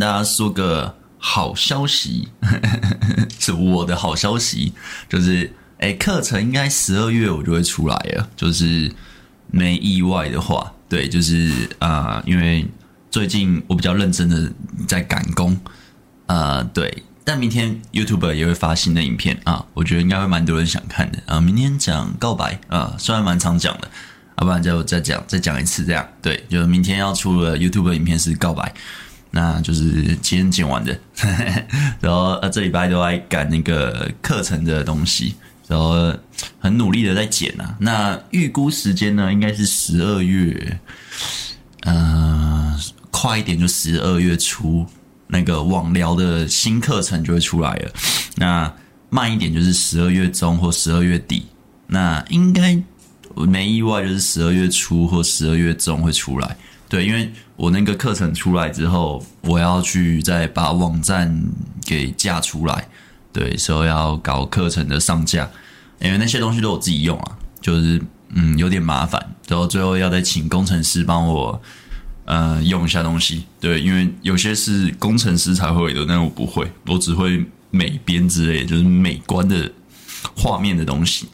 大家说个好消息，是我的好消息，就是哎，课程应该十二月我就会出来了，就是没意外的话，对，就是啊、因为最近我比较认真的在赶工，啊、呃，对。但明天 YouTube 也会发新的影片啊，我觉得应该会蛮多人想看的啊。明天讲告白啊，虽然蛮常讲的，要不然就再讲再讲一次这样。对，就明天要出的 YouTube 影片是告白，那就是今天剪完的。然后呃，这礼拜都在赶那个课程的东西，然后很努力的在剪啊。那预估时间呢，应该是十二月，呃，快一点就十二月初。那个网聊的新课程就会出来了，那慢一点就是十二月中或十二月底，那应该没意外就是十二月初或十二月中会出来。对，因为我那个课程出来之后，我要去再把网站给架出来，对，所以要搞课程的上架，因为那些东西都我自己用啊，就是嗯有点麻烦，然后最后要再请工程师帮我。呃，用一下东西，对，因为有些是工程师才会的，但我不会，我只会美编之类，就是美观的画面的东西。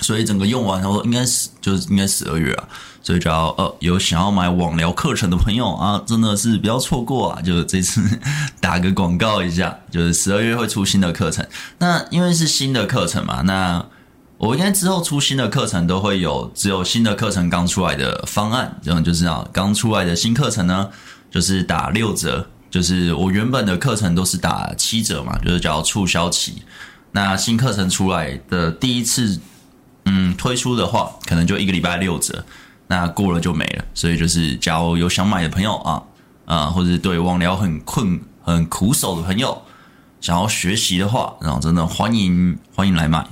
所以整个用完，然后应该是就是应该十二月啊，所以只要呃有想要买网聊课程的朋友啊，真的是不要错过啊！就这次打个广告一下，就是十二月会出新的课程。那因为是新的课程嘛，那。我应该之后出新的课程都会有，只有新的课程刚出来的方案，这样就是啊，刚出来的新课程呢，就是打六折，就是我原本的课程都是打七折嘛，就是叫促销期。那新课程出来的第一次，嗯，推出的话，可能就一个礼拜六折，那过了就没了。所以就是，假如有想买的朋友啊，啊，或者对网聊很困、很苦手的朋友。想要学习的话，然后真的欢迎欢迎来买，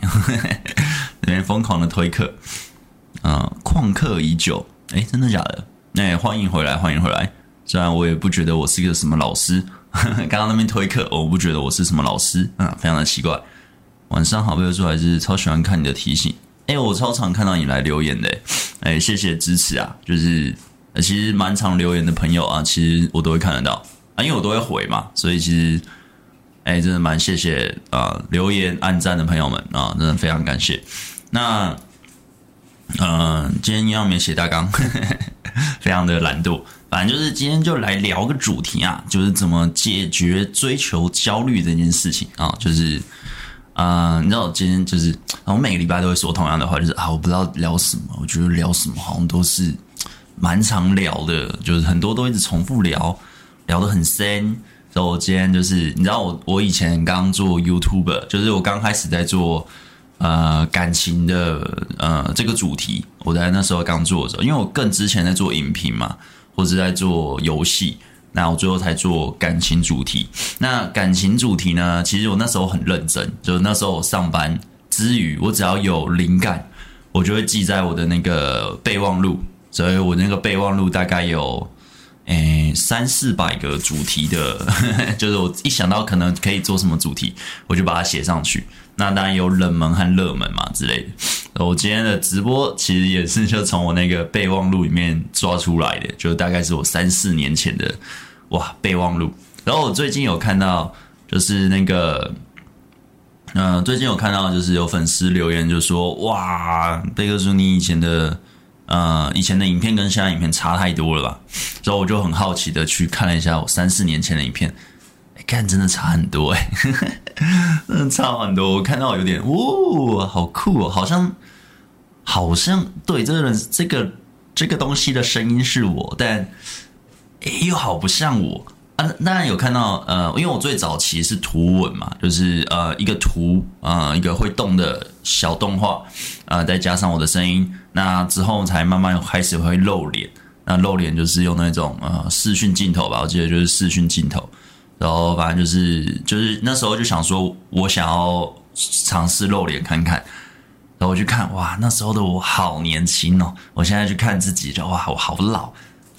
那边疯狂的推课，嗯，旷课已久，哎，真的假的？那欢迎回来，欢迎回来。虽然我也不觉得我是个什么老师，刚刚那边推课，我不觉得我是什么老师，嗯，非常的奇怪。晚上好，贝叔还是超喜欢看你的提醒，哎，我超常看到你来留言的，哎，谢谢支持啊，就是其实蛮常留言的朋友啊，其实我都会看得到啊，因为我都会回嘛，所以其实。哎，真的蛮谢谢啊、留言、按赞的朋友们啊，真的非常感谢。那，嗯、今天一样没写大纲，非常的懒惰。反正就是今天就来聊个主题啊，就是怎么解决追求焦虑这件事情啊。就是，啊、你知道我，今天就是，我每个礼拜都会说同样的话，就是啊，我不知道聊什么，我觉得聊什么好像都是蛮常聊的，就是很多都一直重复聊，聊得很深。所以我今天就是，你知道我我以前刚做 YouTuber，就是我刚开始在做呃感情的呃这个主题，我在那时候刚做的时候，因为我更之前在做影评嘛，或者在做游戏，那我最后才做感情主题。那感情主题呢，其实我那时候很认真，就是那时候我上班之余，我只要有灵感，我就会记在我的那个备忘录，所以我那个备忘录大概有。诶，三四百个主题的，就是我一想到可能可以做什么主题，我就把它写上去。那当然有冷门和热门嘛之类的。我今天的直播其实也是就从我那个备忘录里面抓出来的，就大概是我三四年前的哇备忘录。然后我最近有看到，就是那个，嗯、最近有看到就是有粉丝留言就说，哇，贝克书你以前的。呃，以前的影片跟现在影片差太多了吧？所以我就很好奇的去看了一下我三四年前的影片，看真的差很多哎，真的差很多。我看到有点，哦，好酷哦，好像好像对这个人这个这个东西的声音是我，但又好不像我啊。当然有看到，呃，因为我最早期是图文嘛，就是呃一个图、呃，一个会动的小动画、呃，再加上我的声音。那之后才慢慢开始会露脸，那露脸就是用那种呃视讯镜头吧，我记得就是视讯镜头，然后反正就是就是那时候就想说，我想要尝试露脸看看，然后我去看，哇，那时候的我好年轻哦，我现在去看自己就哇，我好老，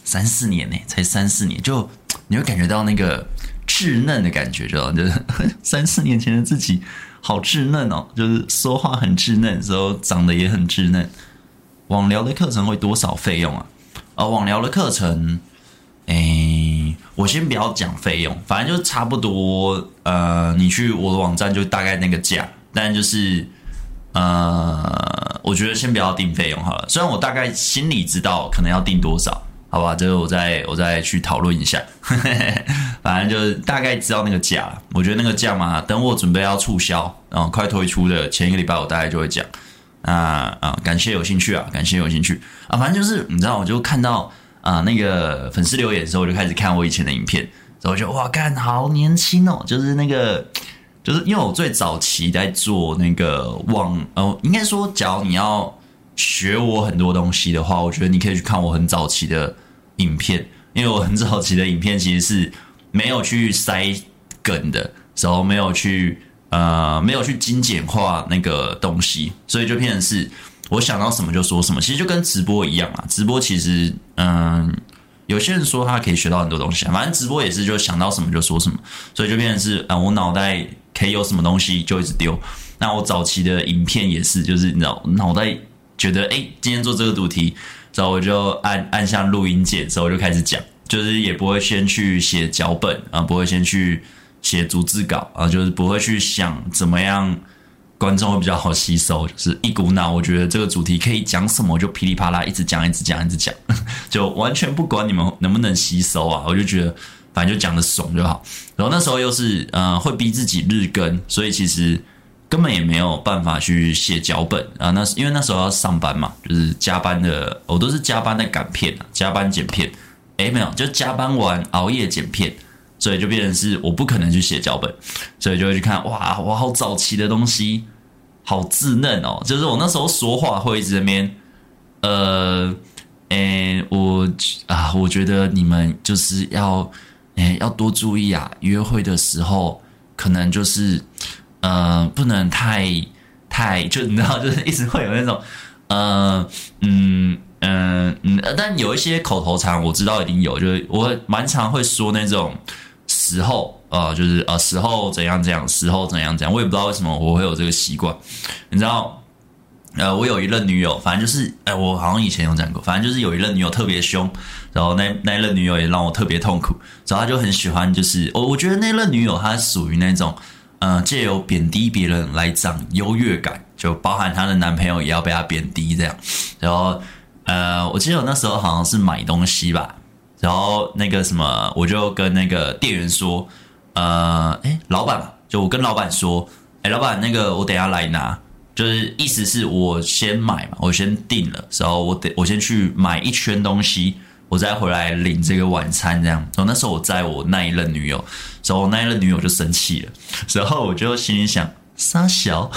三四年呢，才三四年，就你会感觉到那个稚嫩的感觉，知道就是 三四年前的自己好稚嫩哦，就是说话很稚嫩，时候长得也很稚嫩。网聊的课程会多少费用啊？呃，网聊的课程，诶，我先不要讲费用，反正就差不多。呃，你去我的网站就大概那个价，但就是呃，我觉得先不要定费用好了。虽然我大概心里知道可能要定多少。好吧，这个我再我再去讨论一下，反正就是大概知道那个价。我觉得那个价嘛，等我准备要促销，然后快推出的前一个礼拜，我大概就会讲。啊啊，感谢有兴趣啊，感谢有兴趣啊。反正就是你知道，我就看到啊那个粉丝留言的时候，我就开始看我以前的影片，然后我就哇，干好年轻哦，就是那个，就是因为我最早期在做那个网，呃，应该说，假如你要。学我很多东西的话，我觉得你可以去看我很早期的影片，因为我很早期的影片其实是没有去塞梗的，然后没有去呃没有去精简化那个东西，所以就变成是我想到什么就说什么，其实就跟直播一样啊。直播其实嗯，有些人说他可以学到很多东西，反正直播也是就想到什么就说什么，所以就变成是啊，我脑袋可以有什么东西就一直丢。那我早期的影片也是，就是你知道脑袋。觉得哎，今天做这个主题，之后我就按按下录音键，之后我就开始讲，就是也不会先去写脚本啊，不会先去写逐字稿啊，就是不会去想怎么样观众会比较好吸收，就是一股脑，我觉得这个主题可以讲什么，就噼里啪啦一直讲，一直讲，一直讲，就完全不管你们能不能吸收啊，我就觉得反正就讲的爽就好。然后那时候又是呃会逼自己日更，所以其实。根本也没有办法去写脚本啊！那因为那时候要上班嘛，就是加班的，我都是加班的赶片啊，加班剪片。诶，没有，就加班完熬夜剪片，所以就变成是我不可能去写脚本，所以就会去看哇，我好早期的东西，好稚嫩哦！就是我那时候说话会一直在那边，呃，诶，我啊，我觉得你们就是要，诶，要多注意啊，约会的时候可能就是。呃，不能太太，就你知道，就是一直会有那种，呃，嗯嗯嗯，但有一些口头禅，我知道一定有，就是我蛮常会说那种时候，呃，就是呃时候怎样怎样，时候怎样怎样，我也不知道为什么我会有这个习惯，你知道，呃，我有一任女友，反正就是，哎，我好像以前有讲过，反正就是有一任女友特别凶，然后那那任女友也让我特别痛苦，然后她就很喜欢，就是我我觉得那任女友她属于那种。呃，借由贬低别人来长优越感，就包含她的男朋友也要被她贬低这样。然后，呃，我记得我那时候好像是买东西吧，然后那个什么，我就跟那个店员说，呃，诶，老板，就我跟老板说，诶，老板，那个我等下来拿，就是意思是我先买嘛，我先订了，然后我得我先去买一圈东西。我再回来领这个晚餐，这样。然后那时候我载我那一任女友，然后我那一任女友就生气了，然后我就心里想，傻小，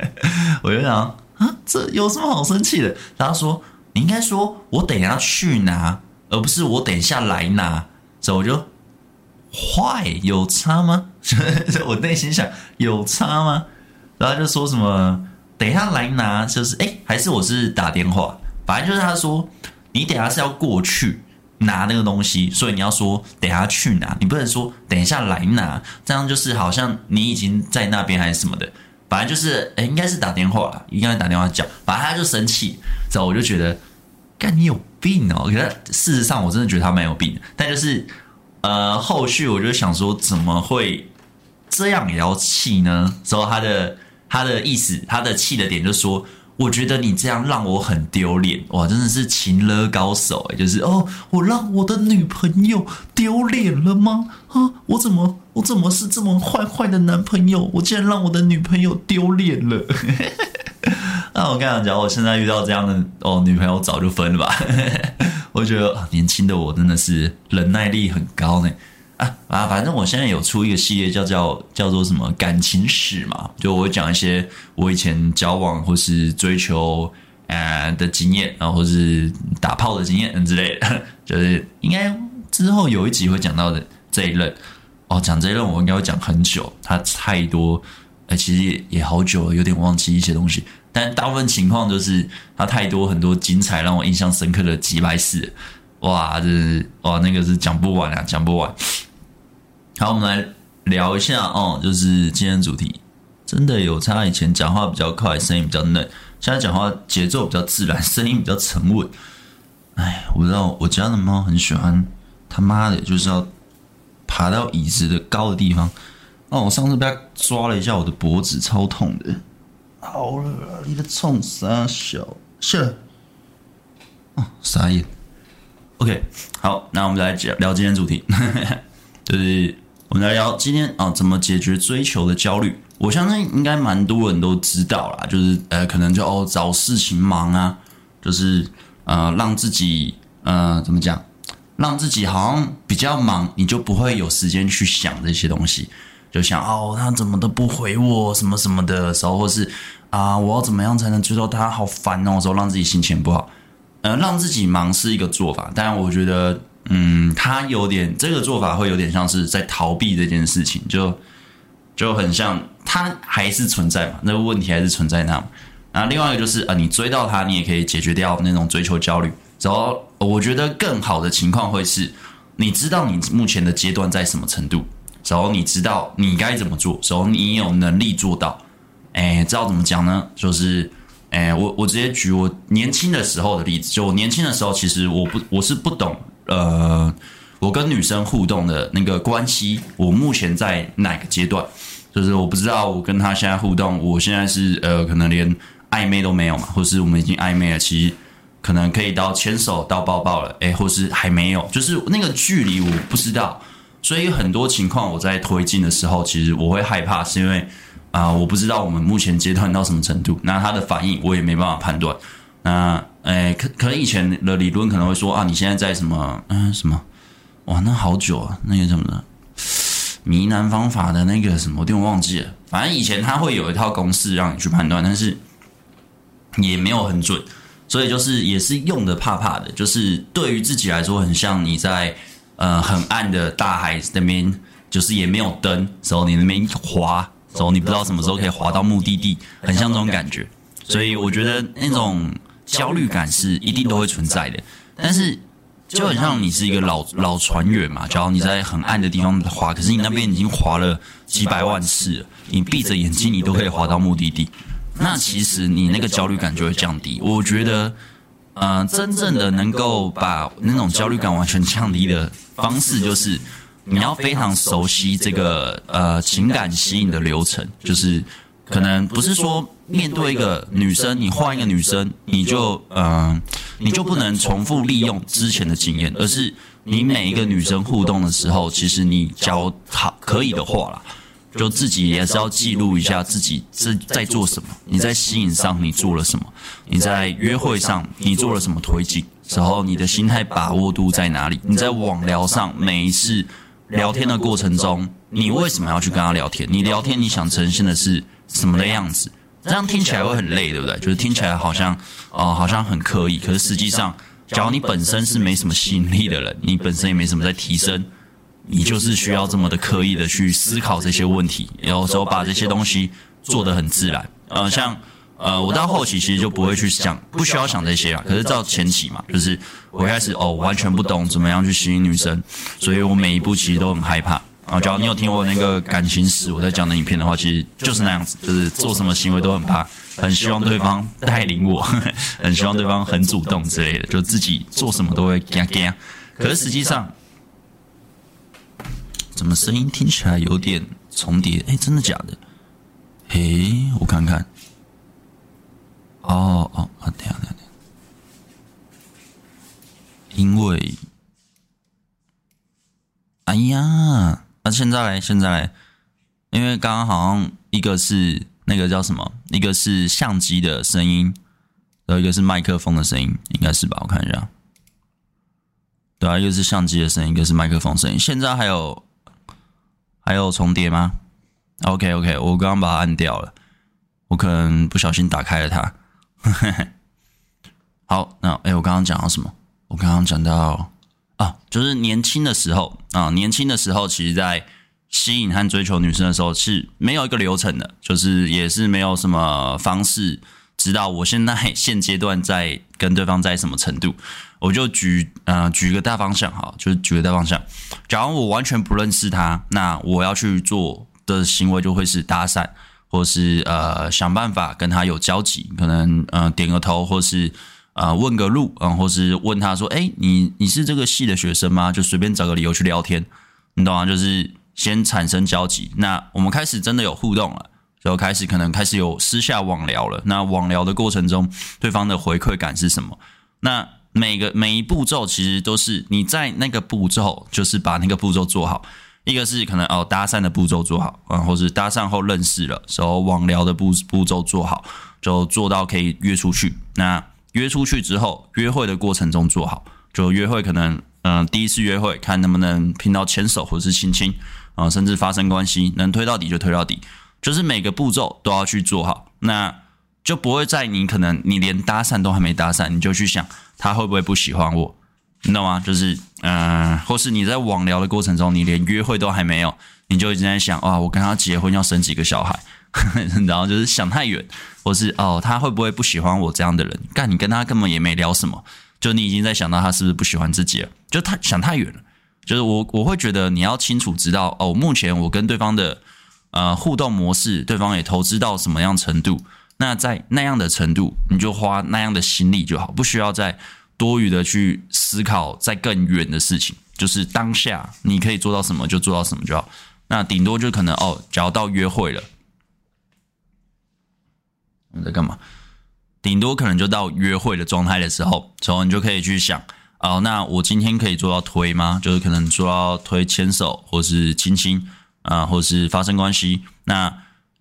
我就想啊，这有什么好生气的？然后说，你应该说我等下去拿，而不是我等一下来拿。所以我就坏，有差吗？我内心想有差吗？然后就说什么等一下来拿，就是哎，还是我是打电话，反正就是他说。你等下是要过去拿那个东西，所以你要说等下去拿，你不能说等一下来拿，这样就是好像你已经在那边还是什么的。反正就是，哎，应该是打电话了，应该打电话讲，反正他就生气，之后我就觉得，干你有病哦！可是事实上我真的觉得他蛮有病的，但就是，呃，后续我就想说，怎么会这样也要气呢？之后他的他的意思，他的气的点就是说。我觉得你这样让我很丢脸哇！真的是情勒高手诶，就是哦，我让我的女朋友丢脸了吗？啊，我怎么我怎么是这么坏坏的男朋友？我竟然让我的女朋友丢脸了！那 我跟你讲，我现在遇到这样的哦女朋友，早就分了吧。我觉得年轻的我真的是忍耐力很高呢。啊啊！反正我现在有出一个系列，叫叫叫做什么感情史嘛，就我讲一些我以前交往或是追求呃的经验，然后是打炮的经验之类的，就是应该之后有一集会讲到的这一任哦。讲这一任我应该会讲很久，他太多，哎，其实也也好久了，有点忘记一些东西。但大部分情况就是他太多很多精彩让我印象深刻的几百事，哇，这是哇那个是讲不完啊，讲不完。好，我们来聊一下哦，就是今天主题真的有差。以前讲话比较快，声音比较嫩，现在讲话节奏比较自然，声音比较沉稳。哎，我知道我家的猫很喜欢，他妈的就是要爬到椅子的高的地方。哦，我上次被他抓了一下我的脖子，超痛的。好了，你的冲啥小？是。哦，傻眼。OK，好，那我们来讲聊今天主题，就是我们来聊今天啊，怎么解决追求的焦虑。我相信应该蛮多人都知道啦，就是呃，可能就哦找事情忙啊，就是呃让自己呃怎么讲，让自己好像比较忙，你就不会有时间去想这些东西。就想哦，他怎么都不回我，什么什么的时候，或是啊，我要怎么样才能追到他？好烦哦，时候让自己心情不好。呃，让自己忙是一个做法，但我觉得，嗯，他有点这个做法会有点像是在逃避这件事情，就就很像他还是存在嘛，那个问题还是存在那。然后另外一个就是啊，你追到他，你也可以解决掉那种追求焦虑。然后我觉得更好的情况会是，你知道你目前的阶段在什么程度。然后你知道你该怎么做，然后你有能力做到，哎，知道怎么讲呢？就是，哎，我我直接举我年轻的时候的例子，就我年轻的时候，其实我不我是不懂，呃，我跟女生互动的那个关系，我目前在哪个阶段？就是我不知道我跟她现在互动，我现在是呃，可能连暧昧都没有嘛，或是我们已经暧昧了，其实可能可以到牵手到抱抱了，哎，或是还没有，就是那个距离我不知道。所以很多情况，我在推进的时候，其实我会害怕，是因为啊、我不知道我们目前阶段到什么程度，那他的反应我也没办法判断。那诶，可可能以前的理论可能会说啊，你现在在什么嗯什么哇，那好久啊，那个什么的迷难方法的那个什么，我有点忘记了。反正以前他会有一套公式让你去判断，但是也没有很准，所以就是也是用的怕怕的，就是对于自己来说，很像你在。呃，很暗的大海那边，就是也没有灯，时候你那边滑，时候你不知道什么时候可以滑到目的地，很像这种感觉。所以我觉得那种焦虑感是一定都会存在的。但是就很像你是一个老老船员嘛，假如你在很暗的地方滑，可是你那边已经滑了几百万次了，你闭着眼睛你都可以滑到目的地，那其实你那个焦虑感就会降低。我觉得。呃，真正的能够把那种焦虑感完全降低的方式，就是你要非常熟悉这个呃情感吸引的流程。就是可能不是说面对一个女生，你换一个女生，你就嗯、你就不能重复利用之前的经验，而是你每一个女生互动的时候，其实你教好可以的话啦。就自己也是要记录一下自己是在做什么，你在吸引上你做了什么，你在约会上你做了什么推进，然后你的心态把握度在哪里？你在网聊上每一次聊天的过程中，你为什么要去跟他聊天？你聊天你想呈现的是什么的样子？这样听起来会很累，对不对？就是听起来好像啊、好像很刻意，可是实际上，假如你本身是没什么吸引力的人，你本身也没什么在提升。你就是需要这么的刻意的去思考这些问题，有时候把这些东西做得很自然。呃，像呃，我到后期其实就不会去想，不需要想这些啊。可是到前期嘛，就是我一开始哦，完全不懂怎么样去吸引女生，所以我每一步其实都很害怕。啊，只要你有听我那个感情史，我在讲的影片的话，其实就是那样子，就是做什么行为都很怕，很希望对方带领我，很希望对方很主动之类的，就自己做什么都会惊惊。可是实际上。怎么声音听起来有点重叠？哎，真的假的？哎，我看看。哦哦啊，等下等下等下。因为，哎呀，那现在来，现在来，因为刚刚好像一个是那个叫什么，一个是相机的声音，然后一个是麦克风的声音，应该是吧？我看一下。对啊，一个是相机的声音，一个是麦克风声音。现在还有。还有重叠吗？OK OK，我刚刚把它按掉了，我可能不小心打开了它。好，那哎，我刚刚讲到什么？我刚刚讲到啊，就是年轻的时候啊，年轻的时候，其实在吸引和追求女生的时候是没有一个流程的，就是也是没有什么方式知道我现在 现阶段在跟对方在什么程度。我就举呃举个大方向哈，就是举个大方向。假如我完全不认识他，那我要去做的行为就会是搭讪，或是呃想办法跟他有交集，可能呃点个头，或是呃问个路，嗯、呃，或是问他说：“哎，你你是这个系的学生吗？”就随便找个理由去聊天。你懂吗？就是先产生交集，那我们开始真的有互动了，就开始可能开始有私下网聊了。那网聊的过程中，对方的回馈感是什么？那每个每一步骤其实都是你在那个步骤，就是把那个步骤做好。一个是可能哦搭讪的步骤做好，然后是搭讪后认识了，时候网聊的步步骤做好，就做到可以约出去。那约出去之后，约会的过程中做好，就约会可能嗯、第一次约会看能不能拼到牵手或是亲亲啊，甚至发生关系，能推到底就推到底，就是每个步骤都要去做好，那就不会在你可能你连搭讪都还没搭讪，你就去想他会不会不喜欢我。你懂吗？就是，嗯、或是你在网聊的过程中，你连约会都还没有，你就一直在想，哇，我跟他结婚要生几个小孩，然后就是想太远，或是哦，他会不会不喜欢我这样的人？干，你跟他根本也没聊什么，就你已经在想到他是不是不喜欢自己了，就他想太远了。就是我我会觉得你要清楚知道，哦，目前我跟对方的呃互动模式，对方也投资到什么样程度，那在那样的程度，你就花那样的心力就好，不需要再。多余的去思考在更远的事情，就是当下你可以做到什么就做到什么就好。那顶多就可能哦，只要到约会了，在干嘛？顶多可能就到约会的状态的时候，之后你就可以去想哦，那我今天可以做到推吗？就是可能做到推牵手，或是亲亲啊，或是发生关系。那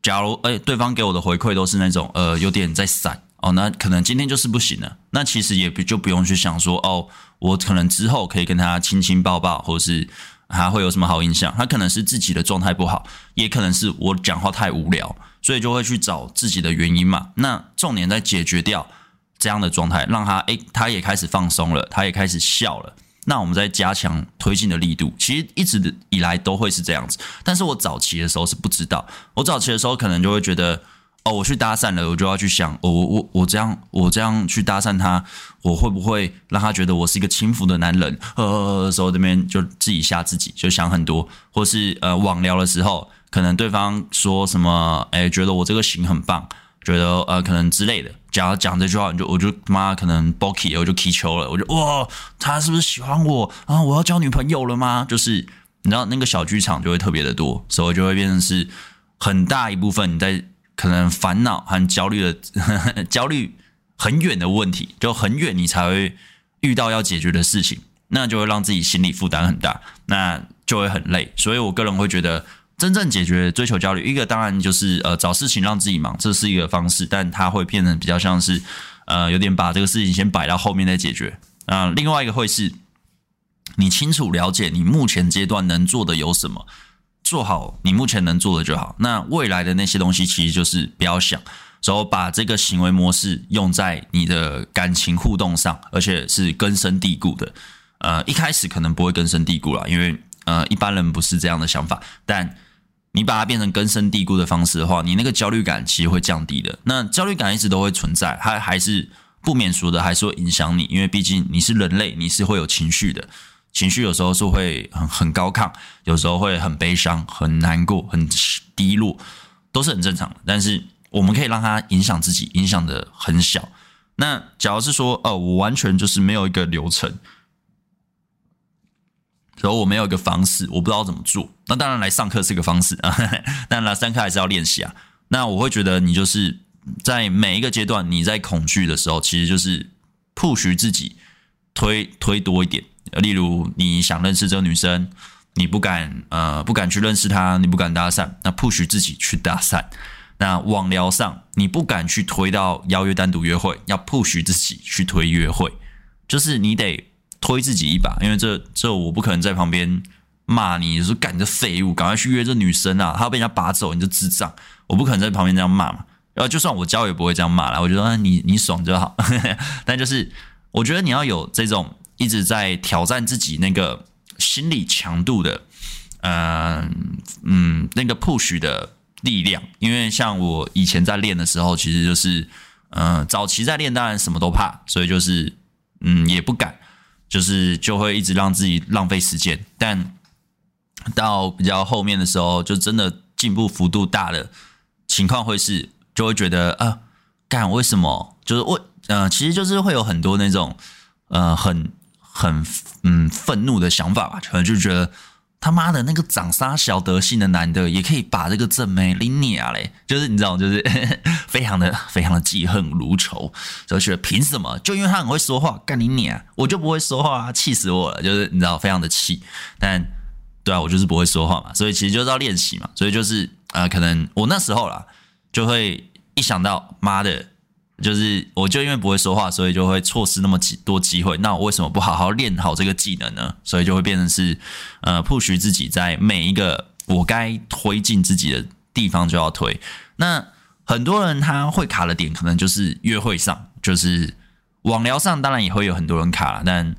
假如哎，对方给我的回馈都是那种呃，有点在闪。哦，那可能今天就是不行了。那其实也不就不用去想说，哦，我可能之后可以跟他亲亲抱抱，或是他会有什么好印象。他可能是自己的状态不好，也可能是我讲话太无聊，所以就会去找自己的原因嘛。那重点在解决掉这样的状态，让他诶，他也开始放松了，他也开始笑了。那我们再加强推进的力度，其实一直以来都会是这样子。但是我早期的时候是不知道，我早期的时候可能就会觉得。哦，我去搭讪了，我就要去想，我我我这样我这样去搭讪他，我会不会让他觉得我是一个轻浮的男人？呃，时候这边就自己吓自己，就想很多，或是呃网聊的时候，可能对方说什么，哎，觉得我这个型很棒，觉得呃可能之类的，假如讲这句话，你就我就妈可能 boky，我就踢球了，我就哇，他是不是喜欢我啊？我要交女朋友了吗？就是你知道那个小剧场就会特别的多，所以就会变成是很大一部分你在。可能烦恼和焦虑的呵呵 焦虑很远的问题，就很远，你才会遇到要解决的事情，那就会让自己心理负担很大，那就会很累。所以我个人会觉得，真正解决追求焦虑，一个当然就是呃找事情让自己忙，这是一个方式，但它会变成比较像是呃有点把这个事情先摆到后面再解决。啊、另外一个会是，你清楚了解你目前阶段能做的有什么。做好你目前能做的就好。那未来的那些东西，其实就是不要想，然后把这个行为模式用在你的感情互动上，而且是根深蒂固的。呃，一开始可能不会根深蒂固啦，因为呃一般人不是这样的想法。但你把它变成根深蒂固的方式的话，你那个焦虑感其实会降低的。那焦虑感一直都会存在，它还是不免俗的，还是会影响你，因为毕竟你是人类，你是会有情绪的。情绪有时候是会很很高亢，有时候会很悲伤、很难过、很低落，都是很正常的。但是我们可以让它影响自己，影响的很小。那假如是说，哦，我完全就是没有一个流程，然后我没有一个方式，我不知道怎么做。那当然来上课是个方式啊，但来上课还是要练习啊。那我会觉得你就是在每一个阶段，你在恐惧的时候，其实就是 push 自己推推多一点。例如，你想认识这个女生，你不敢，呃，不敢去认识她，你不敢搭讪，那 push 自己去搭讪。那网聊上，你不敢去推到邀约单独约会，要 push 自己去推约会，就是你得推自己一把，因为这这我不可能在旁边骂你，说干你这废物，赶快去约这女生啊，她要被人家拔走，你就智障，我不可能在旁边这样骂嘛。然后就算我教也不会这样骂啦，我觉得你你爽就好。但就是我觉得你要有这种。一直在挑战自己那个心理强度的，嗯嗯，那个 push 的力量。因为像我以前在练的时候，其实就是，嗯，早期在练，当然什么都怕，所以就是，嗯，也不敢，就是就会一直让自己浪费时间。但到比较后面的时候，就真的进步幅度大的情况会是，就会觉得啊，干为什么？就是我，嗯，其实就是会有很多那种，呃，很。很嗯愤怒的想法吧，可能就觉得他妈的那个长杀小德性的男的也可以把这个正妹拎你啊嘞，就是你知道，就是 非常的非常的记恨如仇，就觉得凭什么？就因为他很会说话，干你你啊，我就不会说话啊，气死我了，就是你知道，非常的气。但对啊，我就是不会说话嘛，所以其实就是要练习嘛，所以就是呃，可能我那时候啦，就会一想到妈的。就是，我就因为不会说话，所以就会错失那么几多机会。那我为什么不好好练好这个技能呢？所以就会变成是，呃，push 自己在每一个我该推进自己的地方就要推。那很多人他会卡的点，可能就是约会上，就是网聊上，当然也会有很多人卡了，但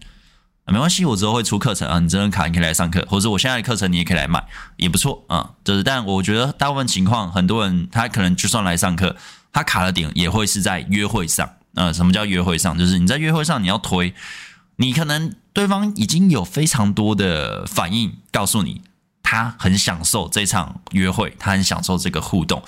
没关系，我之后会出课程啊，你真的卡，你可以来上课，或者我现在的课程你也可以来买，也不错啊。就是，但我觉得大部分情况，很多人他可能就算来上课。他卡的点也会是在约会上，呃，什么叫约会上？就是你在约会上你要推，你可能对方已经有非常多的反应告诉你，他很享受这场约会，他很享受这个互动，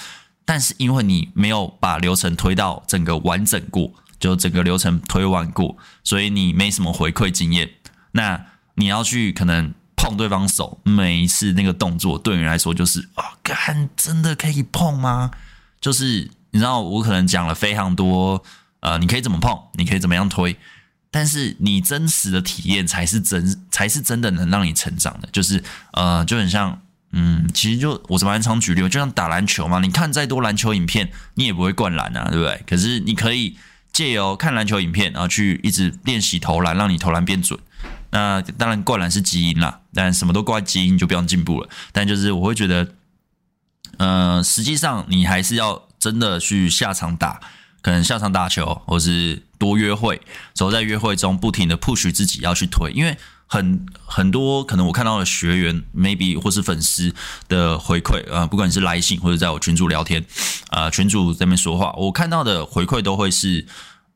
但是因为你没有把流程推到整个完整过，就整个流程推完过，所以你没什么回馈经验。那你要去可能碰对方手，每一次那个动作对你来说就是啊，干，真的可以碰吗？就是。你知道我可能讲了非常多，呃，你可以怎么碰，你可以怎么样推，但是你真实的体验才是真，才是真的能让你成长的。就是呃，就很像，嗯，其实就我怎么蛮常举例，就像打篮球嘛，你看再多篮球影片，你也不会灌篮啊，对不对？可是你可以借由看篮球影片，然后去一直练习投篮，让你投篮变准。那当然灌篮是基因啦，但什么都怪基因就不用进步了。但就是我会觉得，呃，实际上你还是要。真的去下场打，可能下场打球，或是多约会，走在约会中不停的 push 自己要去推，因为很很多可能我看到的学员，maybe 或是粉丝的回馈，呃，不管你是来信或者在我群组聊天，呃，群主在那边说话，我看到的回馈都会是，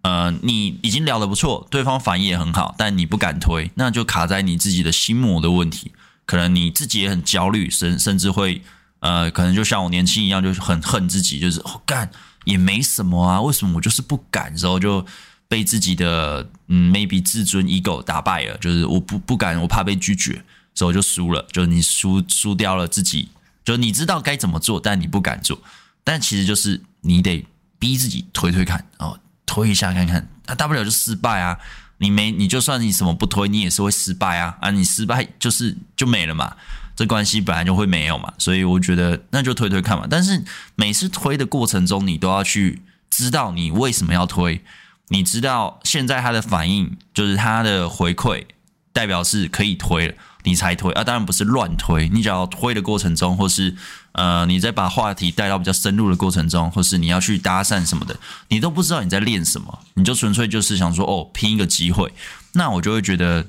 呃，你已经聊得不错，对方反应也很好，但你不敢推，那就卡在你自己的心魔的问题，可能你自己也很焦虑，甚甚至会。呃，可能就像我年轻一样，就是很恨自己，就是哦干也没什么啊，为什么我就是不敢？然后就被自己的嗯 maybe 自尊 ego 打败了，就是我不不敢，我怕被拒绝，所以我就输了。就是你输输掉了自己，就你知道该怎么做，但你不敢做。但其实就是你得逼自己推推看哦，推一下看看，那大不了就失败啊。你没你就算你什么不推，你也是会失败啊啊！你失败就是就没了嘛。这关系本来就会没有嘛，所以我觉得那就推推看嘛。但是每次推的过程中，你都要去知道你为什么要推，你知道现在他的反应就是他的回馈，代表是可以推了，你才推啊。当然不是乱推，你只要推的过程中，或是呃你在把话题带到比较深入的过程中，或是你要去搭讪什么的，你都不知道你在练什么，你就纯粹就是想说哦拼一个机会，那我就会觉得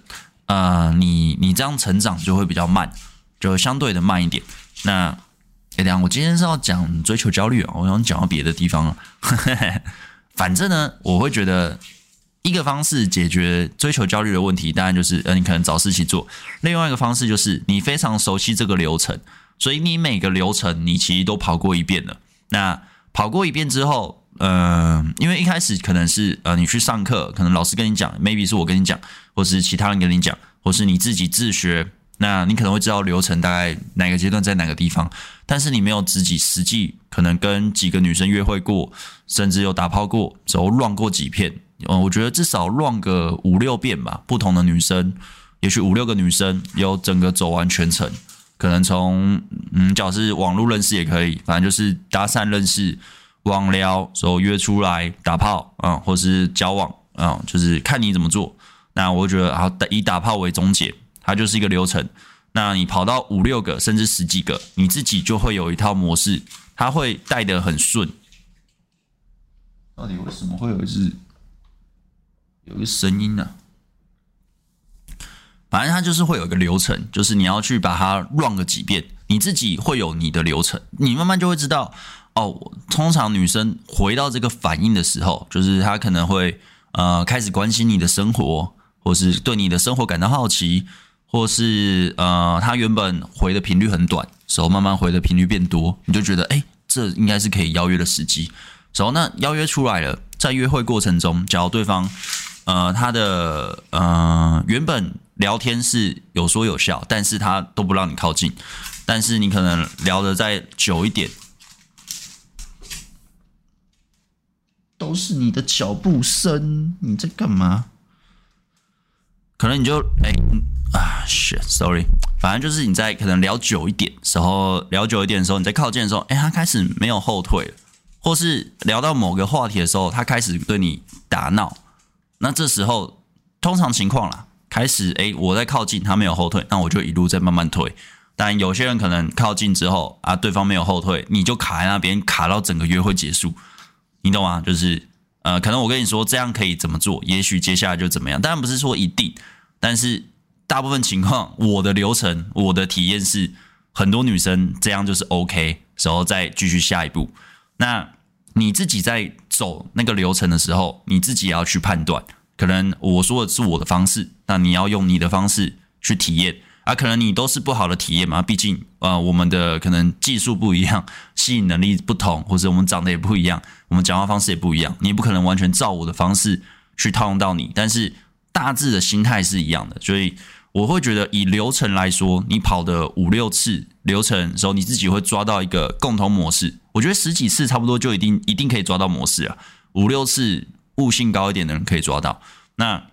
呃你你这样成长就会比较慢。就相对的慢一点。那，哎，等下，我今天是要讲追求焦虑啊，我想讲到别的地方了。反正呢，我会觉得一个方式解决追求焦虑的问题，当然就是呃，你可能找事情做。另外一个方式就是你非常熟悉这个流程，所以你每个流程你其实都跑过一遍了。那跑过一遍之后，嗯、呃，因为一开始可能是呃，你去上课，可能老师跟你讲，maybe 是我跟你讲，或是其他人跟你讲，或是你自己自学。那你可能会知道流程大概哪个阶段在哪个地方，但是你没有自己实际可能跟几个女生约会过，甚至有打炮过，走 run 过几遍，嗯，我觉得至少乱个五六遍吧，不同的女生，也许五六个女生有整个走完全程，可能从嗯，假设是网络认识也可以，反正就是搭讪认识、网聊，然后约出来打炮，嗯，或是交往，嗯，就是看你怎么做。那我觉得好，以打炮为终结。它就是一个流程，那你跑到五六个甚至十几个，你自己就会有一套模式，它会带得很顺。到底为什么会有一只有一个声音呢、反正它就是会有一个流程，就是你要去把它 run 个几遍，你自己会有你的流程，你慢慢就会知道哦。通常女生回到这个反应的时候，就是她可能会呃开始关心你的生活，或是对你的生活感到好奇。或是呃，他原本回的频率很短，时候慢慢回的频率变多，你就觉得哎，这应该是可以邀约的时机。然后那邀约出来了，在约会过程中，假如对方呃他的呃原本聊天是有说有笑，但是他都不让你靠近，但是你可能聊的再久一点，都是你的脚步声，你在干嘛？可能你就哎、欸、啊，shit，sorry，反正就是你在可能聊久一点时候，聊久一点的时候，你在靠近的时候，哎、他开始没有后退了，或是聊到某个话题的时候，他开始对你打闹，那这时候通常情况啦，开始哎、我在靠近，他没有后退，那我就一路在慢慢退。但有些人可能靠近之后啊，对方没有后退，你就卡在那边，卡到整个约会结束，你懂吗？就是。呃，可能我跟你说这样可以怎么做，也许接下来就怎么样。当然不是说一定，但是大部分情况，我的流程，我的体验是，很多女生这样就是 OK，然后再继续下一步。那你自己在走那个流程的时候，你自己也要去判断。可能我说的是我的方式，那你要用你的方式去体验。啊，可能你都是不好的体验嘛，毕竟呃，我们的可能技术不一样，吸引能力不同，或者我们长得也不一样，我们讲话方式也不一样，你也不可能完全照我的方式去套用到你，但是大致的心态是一样的，所以我会觉得以流程来说，你跑的五六次流程的时候，你自己会抓到一个共同模式，我觉得十几次差不多就一定一定可以抓到模式啊，五六次悟性高一点的人可以抓到，那。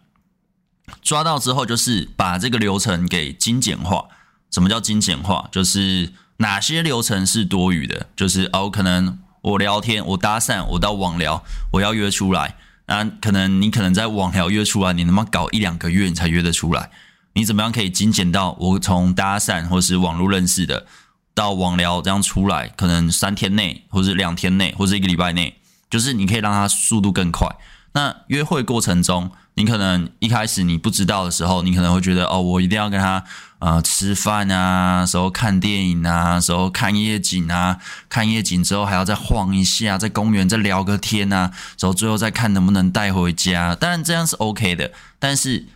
抓到之后，就是把这个流程给精简化。什么叫精简化？就是哪些流程是多余的？就是哦，可能我聊天，我搭讪，我到网聊，我要约出来。那可能你可能在网聊约出来，你能不能搞一两个月你才约得出来？你怎么样可以精简到我从搭讪或是网络认识的到网聊这样出来，可能三天内，或是两天内，或是一个礼拜内，就是你可以让它速度更快。那约会过程中，你可能一开始你不知道的时候，你可能会觉得哦，我一定要跟他呃吃饭啊，时候看电影啊，时候看夜景啊，看夜景之后还要再晃一下，在公园再聊个天啊，之后最后再看能不能带回家。当然这样是 OK 的，但是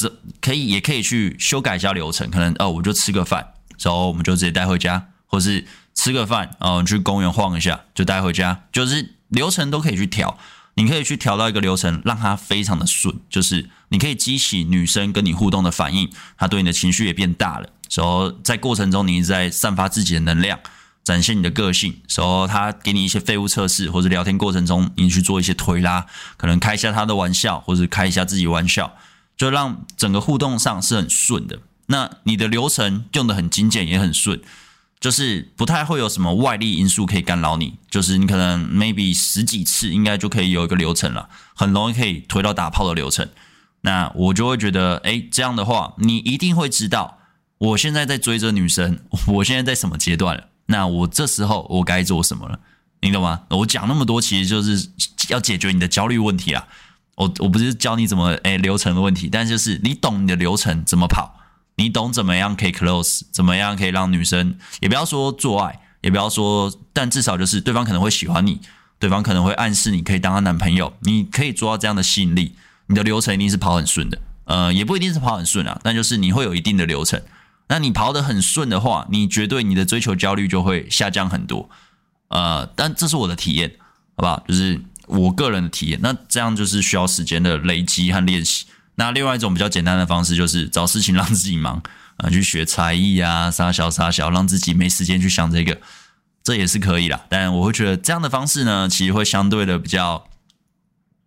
这可以也可以去修改一下流程，可能哦我就吃个饭，然后我们就直接带回家，或是吃个饭哦去公园晃一下就带回家，就是流程都可以去调。你可以去调到一个流程，让它非常的顺，就是你可以激起女生跟你互动的反应，她对你的情绪也变大了。然后在过程中，你一直在散发自己的能量，展现你的个性。然后她给你一些废物测试，或者聊天过程中你去做一些推拉，可能开一下她的玩笑，或者开一下自己玩笑，就让整个互动上是很顺的。那你的流程用得很精简，也很顺。就是不太会有什么外力因素可以干扰你，就是你可能 maybe 十几次应该就可以有一个流程了，很容易可以推到打炮的流程。那我就会觉得，诶，这样的话，你一定会知道我现在在追着女生，我现在在什么阶段了。那我这时候我该做什么了？你懂吗？我讲那么多，其实就是要解决你的焦虑问题啊。我我不是教你怎么诶流程的问题，但就是你懂你的流程怎么跑。你懂怎么样可以 close，怎么样可以让女生也不要说做爱，也不要说，但至少就是对方可能会喜欢你，对方可能会暗示你可以当他男朋友，你可以做到这样的吸引力，你的流程一定是跑很顺的，呃，也不一定是跑很顺啊，但就是你会有一定的流程。那你跑得很顺的话，你绝对你的追求焦虑就会下降很多，呃，但这是我的体验，好不好？就是我个人的体验，那这样就是需要时间的累积和练习。那另外一种比较简单的方式，就是找事情让自己忙，啊，去学才艺啊，杀小杀小，让自己没时间去想这个，这也是可以啦。但我会觉得这样的方式呢，其实会相对的比较，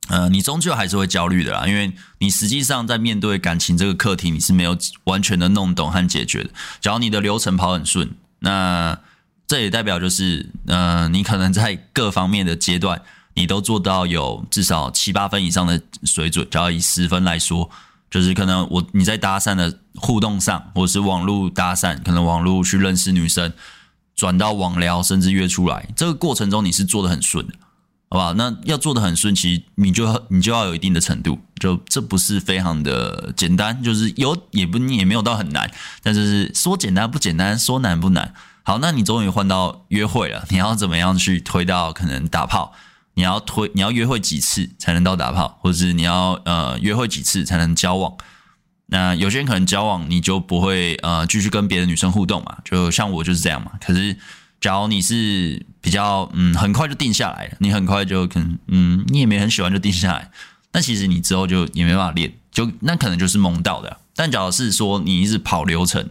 呃，你终究还是会焦虑的啦，因为你实际上在面对感情这个课题，你是没有完全的弄懂和解决的。只要你的流程跑很顺，那这也代表就是，呃，你可能在各方面的阶段。你都做到有至少七八分以上的水准，只要以十分来说，就是可能我你在搭讪的互动上，或者是网络搭讪，可能网络去认识女生，转到网聊，甚至约出来，这个过程中你是做得很顺的，好吧？那要做得很顺，其实你就你就要有一定的程度，就这不是非常的简单，就是有也不也没有到很难，但是说简单不简单，说难不难。好，那你终于换到约会了，你要怎么样去推到可能打炮？你要推，你要约会几次才能到打炮，或者是你要呃约会几次才能交往？那有些人可能交往你就不会呃继续跟别的女生互动嘛，就像我就是这样嘛。可是假如你是比较嗯很快就定下来了，你很快就可能嗯你也没很喜欢就定下来，那其实你之后就也没办法练，就那可能就是蒙到的。但假如是说你一直跑流程，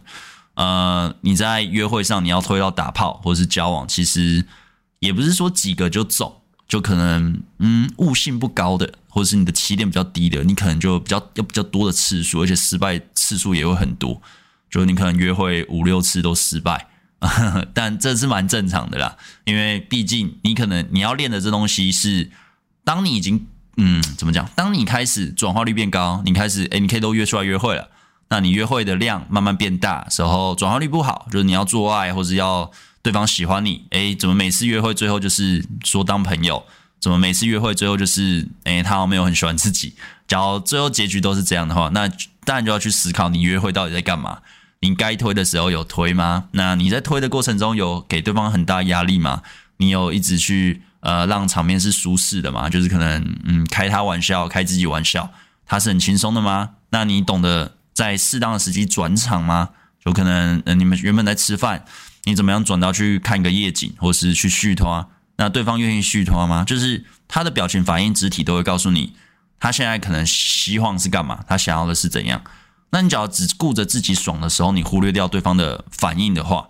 呃，你在约会上你要推到打炮或是交往，其实也不是说几个就走，就可能嗯悟性不高的，或者是你的起点比较低的，你可能就比较要比较多的次数，而且失败次数也会很多，就你可能约会五六次都失败，但这是蛮正常的啦，因为毕竟你可能你要练的这东西是，当你已经。嗯，怎么讲？当你开始转化率变高，你开始诶，你可以都约出来约会了。那你约会的量慢慢变大时候，转化率不好，就是你要做爱或者要对方喜欢你，诶，怎么每次约会最后就是说当朋友？怎么每次约会最后就是诶，他好像没有很喜欢自己？假如最后结局都是这样的话，那当然就要去思考你约会到底在干嘛？你该推的时候有推吗？那你在推的过程中有给对方很大压力吗？你有一直去？呃，让场面是舒适的吗，就是可能，嗯，开他玩笑，开自己玩笑，他是很轻松的吗？那你懂得在适当的时机转场吗？就可能，呃，你们原本在吃饭，你怎么样转到去看一个夜景，或是去续拖？那对方愿意续拖吗？就是他的表情、反应、肢体都会告诉你，他现在可能希望是干嘛，他想要的是怎样。那你只要只顾着自己爽的时候，你忽略掉对方的反应的话，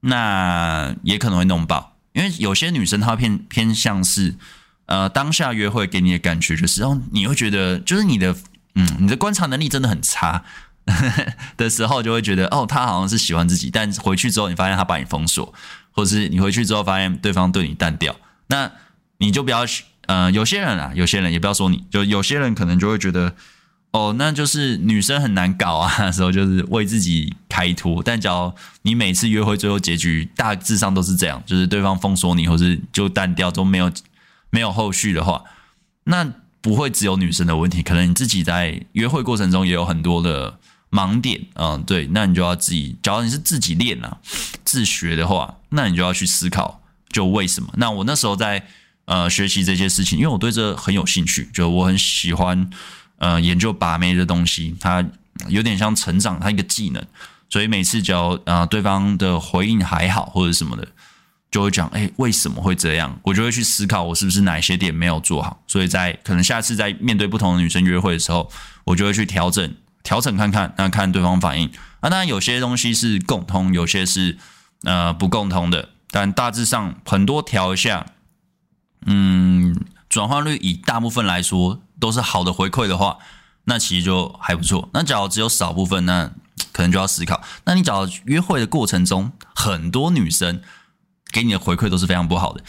那也可能会弄爆。因为有些女生她偏偏向是，呃，当下约会给你的感觉就是，哦，你会觉得就是你的，嗯，你的观察能力真的很差 的时候，就会觉得，哦，他好像是喜欢自己，但回去之后你发现他把你封锁，或者是你回去之后发现对方对你淡掉，那你就不要，呃，有些人啊，有些人也不要说你，就有些人可能就会觉得。哦，那就是女生很难搞啊，时候就是为自己开脱。但只要你每次约会最后结局大致上都是这样，就是对方封锁你，或是就淡掉，都没有没有后续的话，那不会只有女生的问题，可能你自己在约会过程中也有很多的盲点。嗯，对，那你就要自己，假如你是自己练啊，自学的话，那你就要去思考，就为什么？那我那时候在呃学习这些事情，因为我对这很有兴趣，就我很喜欢。呃，研究把妹的东西，它有点像成长，它一个技能，所以每次只要呃对方的回应还好或者什么的，就会讲，哎，为什么会这样？我就会去思考，我是不是哪些点没有做好？所以在可能下次在面对不同的女生约会的时候，我就会去调整，调整看看，那看对方反应。啊，当然有些东西是共通，有些是呃不共通的，但大致上很多调一下，嗯，转换率以大部分来说。都是好的回馈的话，那其实就还不错。那假如只有少部分，那可能就要思考。那你找约会的过程中，很多女生给你的回馈都是非常不好的，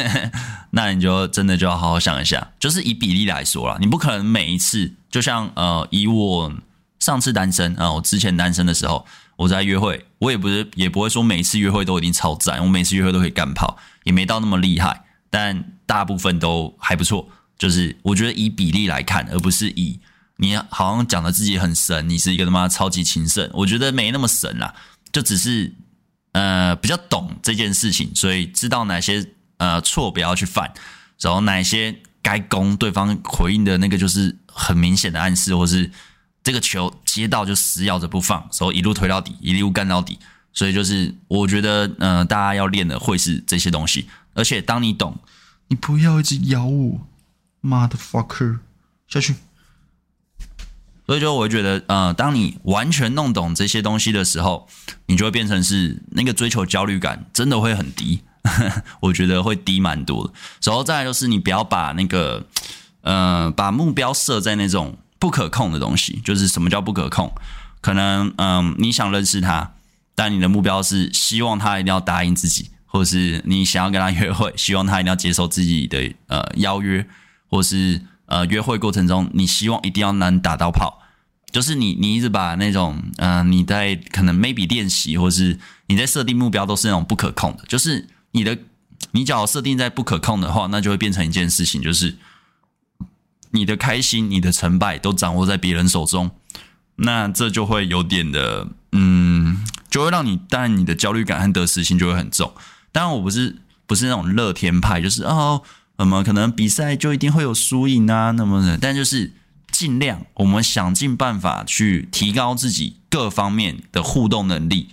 那你就真的就要好好想一下。就是以比例来说啦，你不可能每一次，就像呃，以我上次单身啊、我之前单身的时候，我在约会，我也不是也不会说每次约会都一定超赞，我每次约会都可以干炮，也没到那么厉害，但大部分都还不错。就是我觉得以比例来看，而不是以你好像讲的自己很神，你是一个他妈超级情圣，我觉得没那么神啦，就只是呃比较懂这件事情，所以知道哪些呃错不要去犯，然后哪些该攻对方回应的那个就是很明显的暗示，或是这个球接到就死咬着不放，然后一路推到底，一路干到底，所以就是我觉得呃大家要练的会是这些东西，而且当你懂，你不要一直咬我。Motherfucker，下去。所以就我觉得，呃，当你完全弄懂这些东西的时候，你就会变成是那个追求焦虑感真的会很低。我觉得会低蛮多的。然后再来就是你不要把那个，呃，把目标设在那种不可控的东西。就是什么叫不可控？可能，嗯、你想认识他，但你的目标是希望他一定要答应自己，或者是你想要跟他约会，希望他一定要接受自己的呃邀约。或是呃，约会过程中，你希望一定要能打到炮，就是你你一直把那种呃，你在可能 maybe 练习，或是你在设定目标都是那种不可控的，就是你的你只要设定在不可控的话，那就会变成一件事情，就是你的开心、你的成败都掌握在别人手中，那这就会有点的嗯，就会让你当然你的焦虑感和得失心就会很重。当然我不是不是那种乐天派，就是哦。那么可能比赛就一定会有输赢啊，那么的，但就是尽量我们想尽办法去提高自己各方面的互动能力，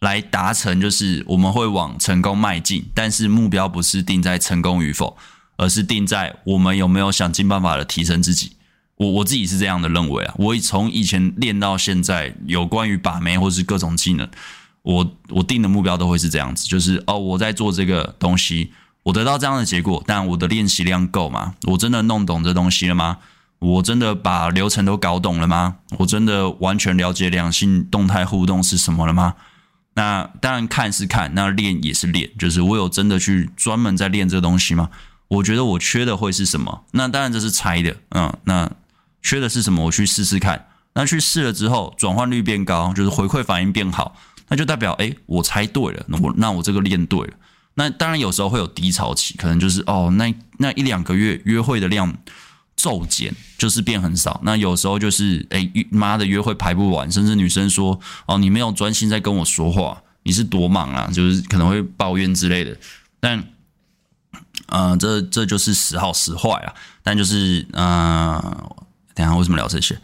来达成就是我们会往成功迈进。但是目标不是定在成功与否，而是定在我们有没有想尽办法的提升自己。我我自己是这样的认为啊。我从以前练到现在，有关于把妹或是各种技能，我我定的目标都会是这样子，就是哦，我在做这个东西，我得到这样的结果，但我的练习量够吗？我真的弄懂这东西了吗？我真的把流程都搞懂了吗？我真的完全了解两性动态互动是什么了吗？那当然看是看，那练也是练，就是我有真的去专门在练这东西吗？我觉得我缺的会是什么？那当然这是猜的，嗯，那缺的是什么？我去试试看。那去试了之后，转换率变高，就是回馈反应变好，那就代表诶，我猜对了，那我那我这个练对了。那当然有时候会有低潮期，可能就是哦，那那一两个月约会的量。骤减就是变很少，那有时候就是哎妈的约会排不完，甚至女生说哦，你没有专心在跟我说话，你是多忙啊，就是可能会抱怨之类的。但、呃，这这就是时好时坏啊。但就是嗯、等下为什么聊这些？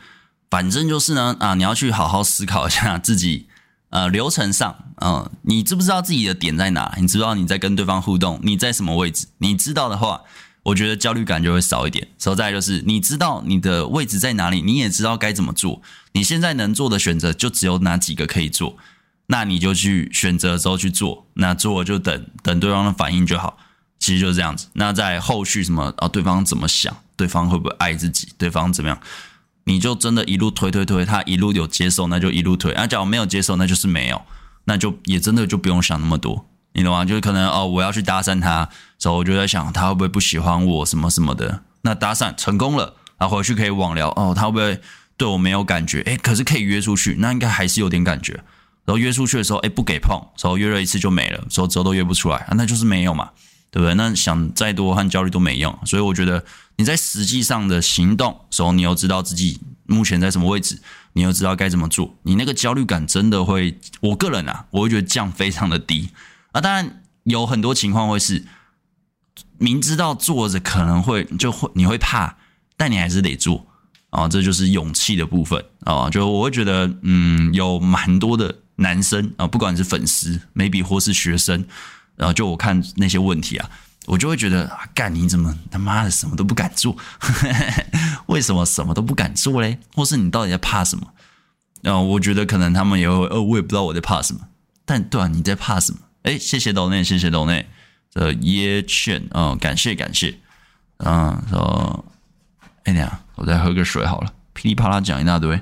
反正就是呢啊，你要去好好思考一下自己呃流程上，嗯、你知不知道自己的点在哪？你知不知道你在跟对方互动，你在什么位置？你知道的话。我觉得焦虑感就会少一点。所以再就是，你知道你的位置在哪里，你也知道该怎么做。你现在能做的选择就只有哪几个可以做，那你就去选择的时候去做。那做就等等对方的反应就好。其实就是这样子。那在后续什么啊？对方怎么想？对方会不会爱自己？对方怎么样？你就真的一路推推推，他一路有接受，那就一路推。啊，假如没有接受，那就是没有，那就也真的就不用想那么多。你懂吗？就是可能哦，我要去搭讪他，所以我就在想他会不会不喜欢我什么什么的。那搭讪成功了，然后回去可以网聊哦，他会不会对我没有感觉？诶，可是可以约出去，那应该还是有点感觉。然后约出去的时候，诶，不给碰，然后约了一次就没了，所以之后都约不出来啊，那就是没有嘛，对不对？那想再多和焦虑都没用。所以我觉得你在实际上的行动时候，你又知道自己目前在什么位置，你又知道该怎么做，你那个焦虑感真的会，我个人啊，我会觉得降非常的低。那当然有很多情况会是明知道做着可能会就会你会怕，但你还是得做啊，这就是勇气的部分啊。就我会觉得，嗯，有蛮多的男生啊，不管是粉丝美笔或是学生，然后就我看那些问题啊，我就会觉得，干你怎么他妈的什么都不敢做？为什么什么都不敢做嘞？或是你到底在怕什么？然后，我觉得可能他们也会，呃，我也不知道我在怕什么。但对啊，你在怕什么？哎，谢谢斗内，谢谢斗内的耶劝，嗯，感谢感谢，嗯，说，哎呀，我再喝个水好了，噼里啪啦讲一大堆。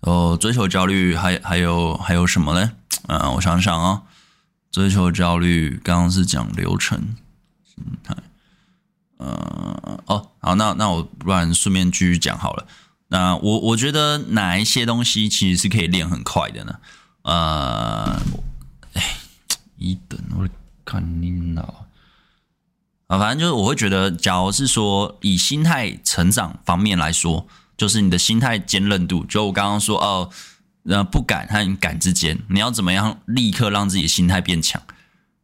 哦，追求焦虑还还有还有什么呢？嗯，我想想啊、追求焦虑刚刚是讲流程心态，嗯，哦，好，那那我不然顺便继续讲好了。那我我觉得哪一些东西其实是可以练很快的呢？呃，哎，一等我看你脑啊，反正就是我会觉得，假如是说以心态成长方面来说，就是你的心态坚韧度，就我刚刚说哦，不敢和敢之间，你要怎么样立刻让自己心态变强？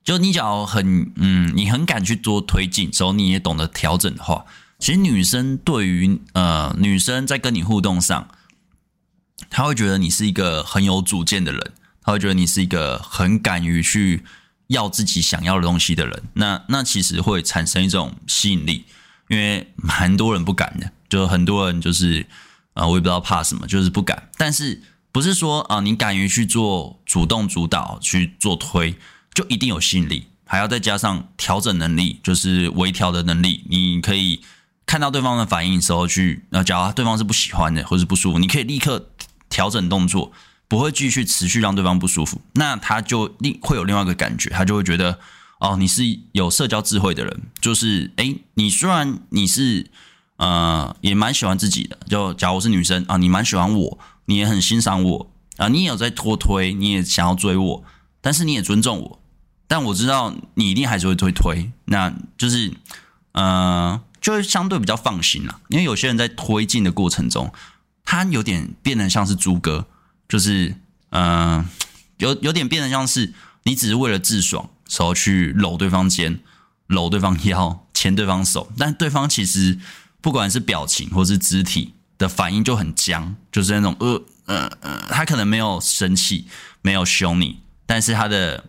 就你只要很嗯，你很敢去做推进，之后你也懂得调整的话，其实女生对于呃女生在跟你互动上。她会觉得你是一个很有主见的人，她会觉得你是一个很敢于去要自己想要的东西的人。那那其实会产生一种吸引力，因为蛮多人不敢的，就很多人就是啊，我也不知道怕什么，就是不敢。但是不是说啊，你敢于去做主动主导去做推，就一定有吸引力？还要再加上调整能力，就是微调的能力，你可以看到对方的反应时候去，那假如对方是不喜欢的或是不舒服，你可以立刻。调整动作不会继续持续让对方不舒服，那他就另会有另外一个感觉，他就会觉得哦，你是有社交智慧的人，就是诶，你虽然你是呃也蛮喜欢自己的，就假如我是女生啊，你蛮喜欢我，你也很欣赏我啊，你也有在拖推，你也想要追我，但是你也尊重我，但我知道你一定还是会推推，那就是呃，就会相对比较放心啦，因为有些人在推进的过程中。他有点变得像是猪哥，就是嗯、呃，有有点变得像是你只是为了自爽，时候去搂对方肩、搂对方腰、牵对方手，但对方其实不管是表情或是肢体的反应就很僵，就是那种呃呃呃，他可能没有生气，没有凶你，但是他的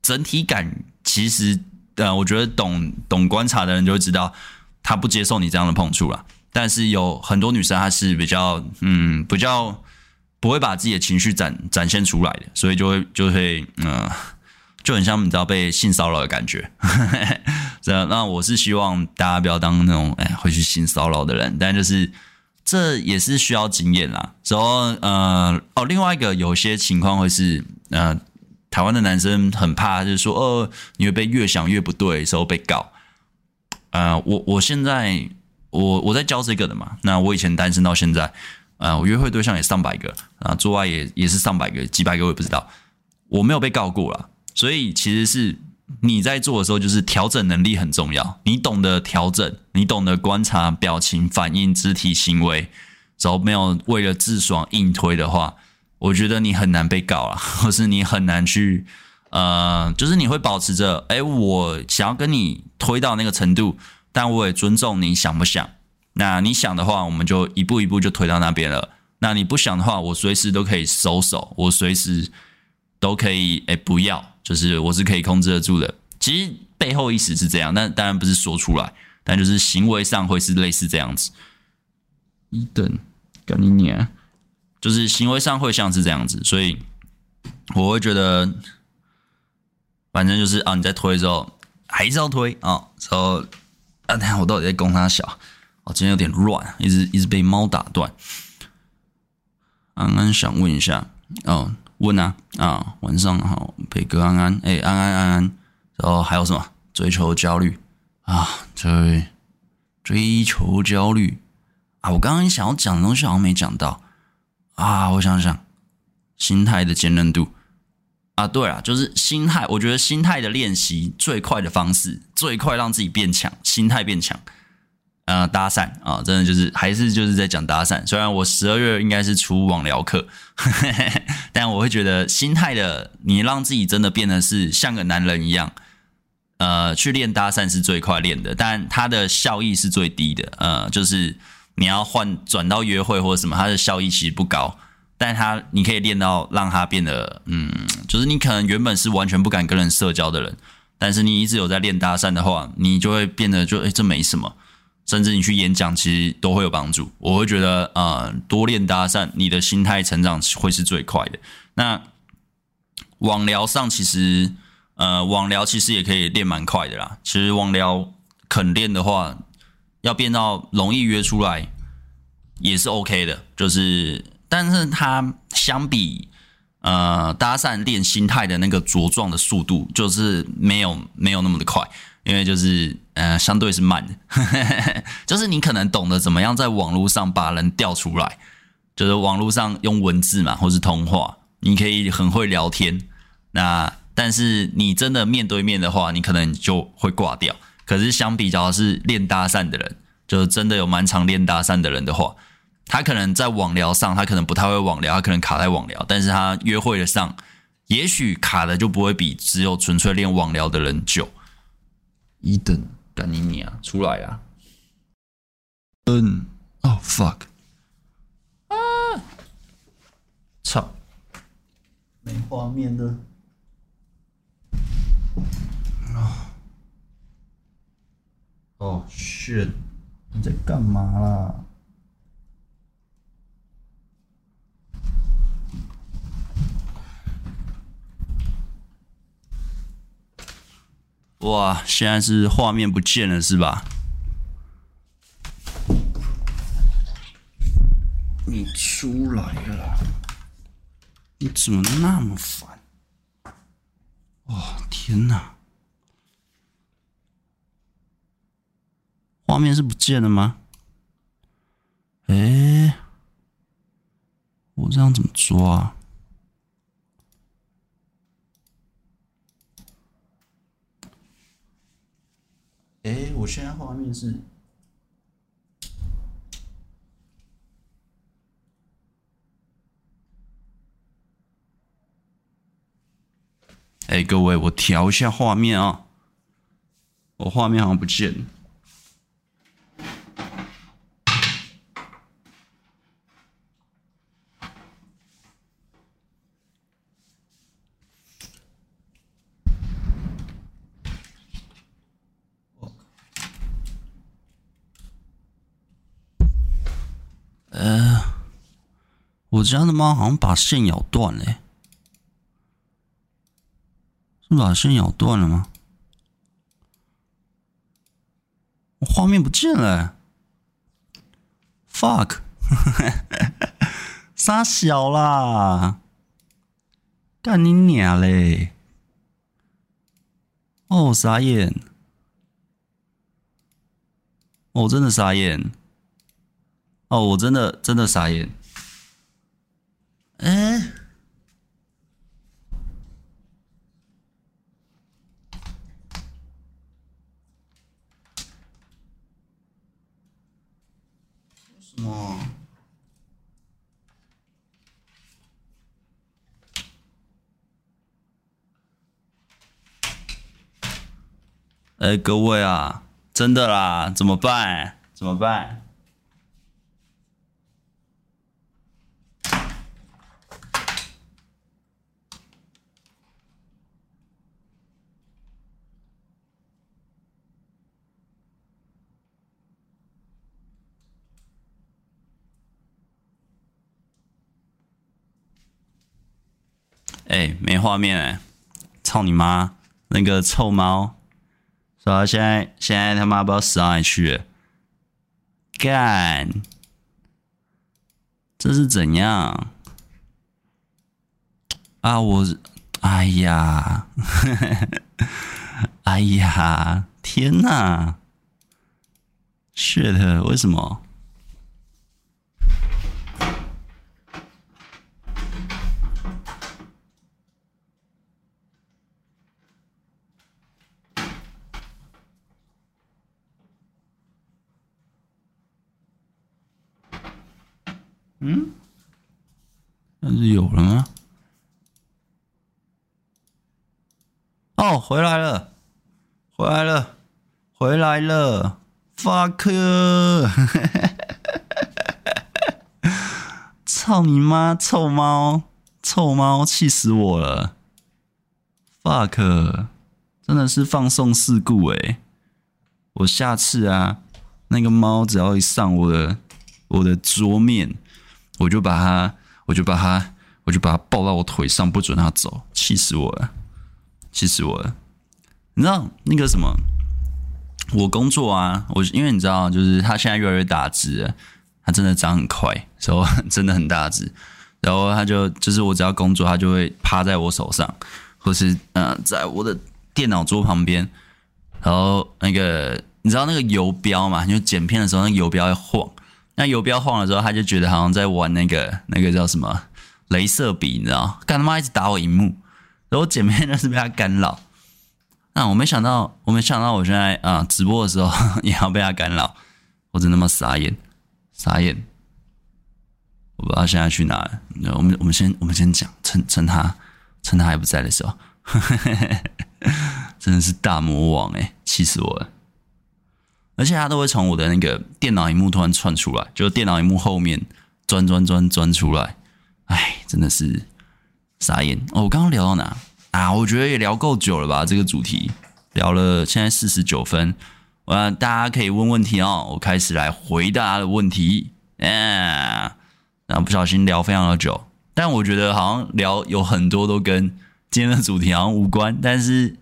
整体感其实呃，我觉得懂懂观察的人就会知道。他不接受你这样的碰触了。但是有很多女生她是比较嗯比较不会把自己的情绪展展现出来的，所以就会就会嗯、就很像你知道被性骚扰的感觉。这那我是希望大家不要当那种哎会去性骚扰的人，但就是。这也是需要经验啦。然后，呃，哦，另外一个有些情况会是，呃，台湾的男生很怕，就是说，呃，你会被越想越不对，时候被告。呃，我我现在我我在教这个的嘛。那我以前单身到现在，呃，我约会对象也上百个啊，做爱也也是上百个、几百个，我也不知道，我没有被告过啦。所以其实是。你在做的时候，就是调整能力很重要。你懂得调整，你懂得观察表情、反应、肢体行为，然后没有为了自爽硬推的话，我觉得你很难被搞啊，或是你很难去，呃，就是你会保持着，哎，我想要跟你推到那个程度，但我也尊重你想不想。那你想的话，我们就一步一步就推到那边了。那你不想的话，我随时都可以收手，我随时都可以，哎，不要。就是我是可以控制得住的，其实背后意思是这样，但当然不是说出来，但就是行为上会是类似这样子。一等，赶紧念，就是行为上会像是这样子，所以我会觉得，反正就是啊，你在推的时候还是要推啊，然后啊，等下我到底在攻他小，我今天有点乱，一直一直被猫打断。安安想问一下，哦。问啊啊，晚上好，陪哥安安，哎、安安安安，然后还有什么追求焦虑啊？追追求焦虑啊！我刚刚想要讲的东西好像没讲到啊！我想想，心态的坚韧度啊，对啊，就是心态。我觉得心态的练习最快的方式，最快让自己变强，心态变强。呃，搭讪啊，真的就是还是就是在讲搭讪。虽然我十二月应该是出网聊课，但我会觉得心态的，你让自己真的变得是像个男人一样，呃，去练搭讪是最快练的，但它的效益是最低的。呃，就是你要换转到约会或者什么，它的效益其实不高，但它你可以练到让它变得，嗯，就是你可能原本是完全不敢跟人社交的人，但是你一直有在练搭讪的话，你就会变得就哎，这没什么。甚至你去演讲，其实都会有帮助。我会觉得，呃，多练搭讪，你的心态成长会是最快的。那网聊上，其实，呃，网聊其实也可以练蛮快的啦。其实网聊肯练的话，要变到容易约出来，也是 OK 的。就是，但是它相比，呃，搭讪练心态的那个茁壮的速度，就是没有没有那么的快。因为就是呃，相对是慢的，就是你可能懂得怎么样在网络上把人调出来，就是网络上用文字嘛，或是通话，你可以很会聊天。那但是你真的面对面的话，你可能就会挂掉。可是相比较是练搭讪的人，就是真的有蛮常练搭讪的人的话，他可能在网聊上，他可能不太会网聊，他可能卡在网聊，但是他约会的上，也许卡的就不会比只有纯粹练网聊的人久。一等，干你娘啊，出来啊！嗯，哦，fuck，啊，操，没画面的，啊，哦，shit，你在干嘛啦？哇，现在是画面不见了是吧？你出来了，你怎么那么烦？哇，天哪！画面是不见了吗？哎，我这样怎么抓？哎，我现在画面是……哎，各位，我调一下画面啊，我画面好像不见了。呃，我家的猫好像把线咬断了，是把线咬断了吗？我画面不见了，fuck，杀小啦，干你娘嘞！哦，傻眼！哦，真的傻眼！哦，我真的真的傻眼！哎，什么？哎，各位啊，真的啦，怎么办？怎么办？哎，没画面哎！操你妈！那个臭猫！是吧？现在现在他妈不知道死到哪里去了，干！这是怎样？啊我，哎呀，哎呀，天哪！shit，为什么？嗯，那是有了吗？哦，回来了，回来了，回来了，fuck！操你妈，臭猫，臭猫，气死我了！fuck！真的是放送事故诶，我下次啊，那个猫只要一上我的我的桌面。我就把他，我就把他，我就把他抱到我腿上，不准他走，气死我了，气死我了！你知道那个什么？我工作啊，我因为你知道，就是他现在越来越大只，他真的长很快，所以 真的很大只。然后他就就是我只要工作，他就会趴在我手上，或是嗯、在我的电脑桌旁边。然后那个你知道那个游标嘛？就剪片的时候，那个游标会晃。那游标晃的时候，他就觉得好像在玩那个那个叫什么镭射笔，你知道？干他妈一直打我荧幕，然后剪片就是被他干扰。那我没想到，我没想到我现在啊直播的时候 也要被他干扰，我真他妈傻眼，傻眼！我不知道现在去哪了。我们我们先我们先讲，趁趁他趁他还不在的时候，真的是大魔王诶，气死我了！而且它都会从我的那个电脑荧幕突然窜出来，就电脑荧幕后面钻钻钻钻出来，哎，真的是傻眼哦！我刚刚聊到哪啊？我觉得也聊够久了吧？这个主题聊了现在四十九分，我大家可以问问题哦，我开始来回答的问题。嗯，然后不小心聊非常的久，但我觉得好像聊有很多都跟今天的主题好像无关，但是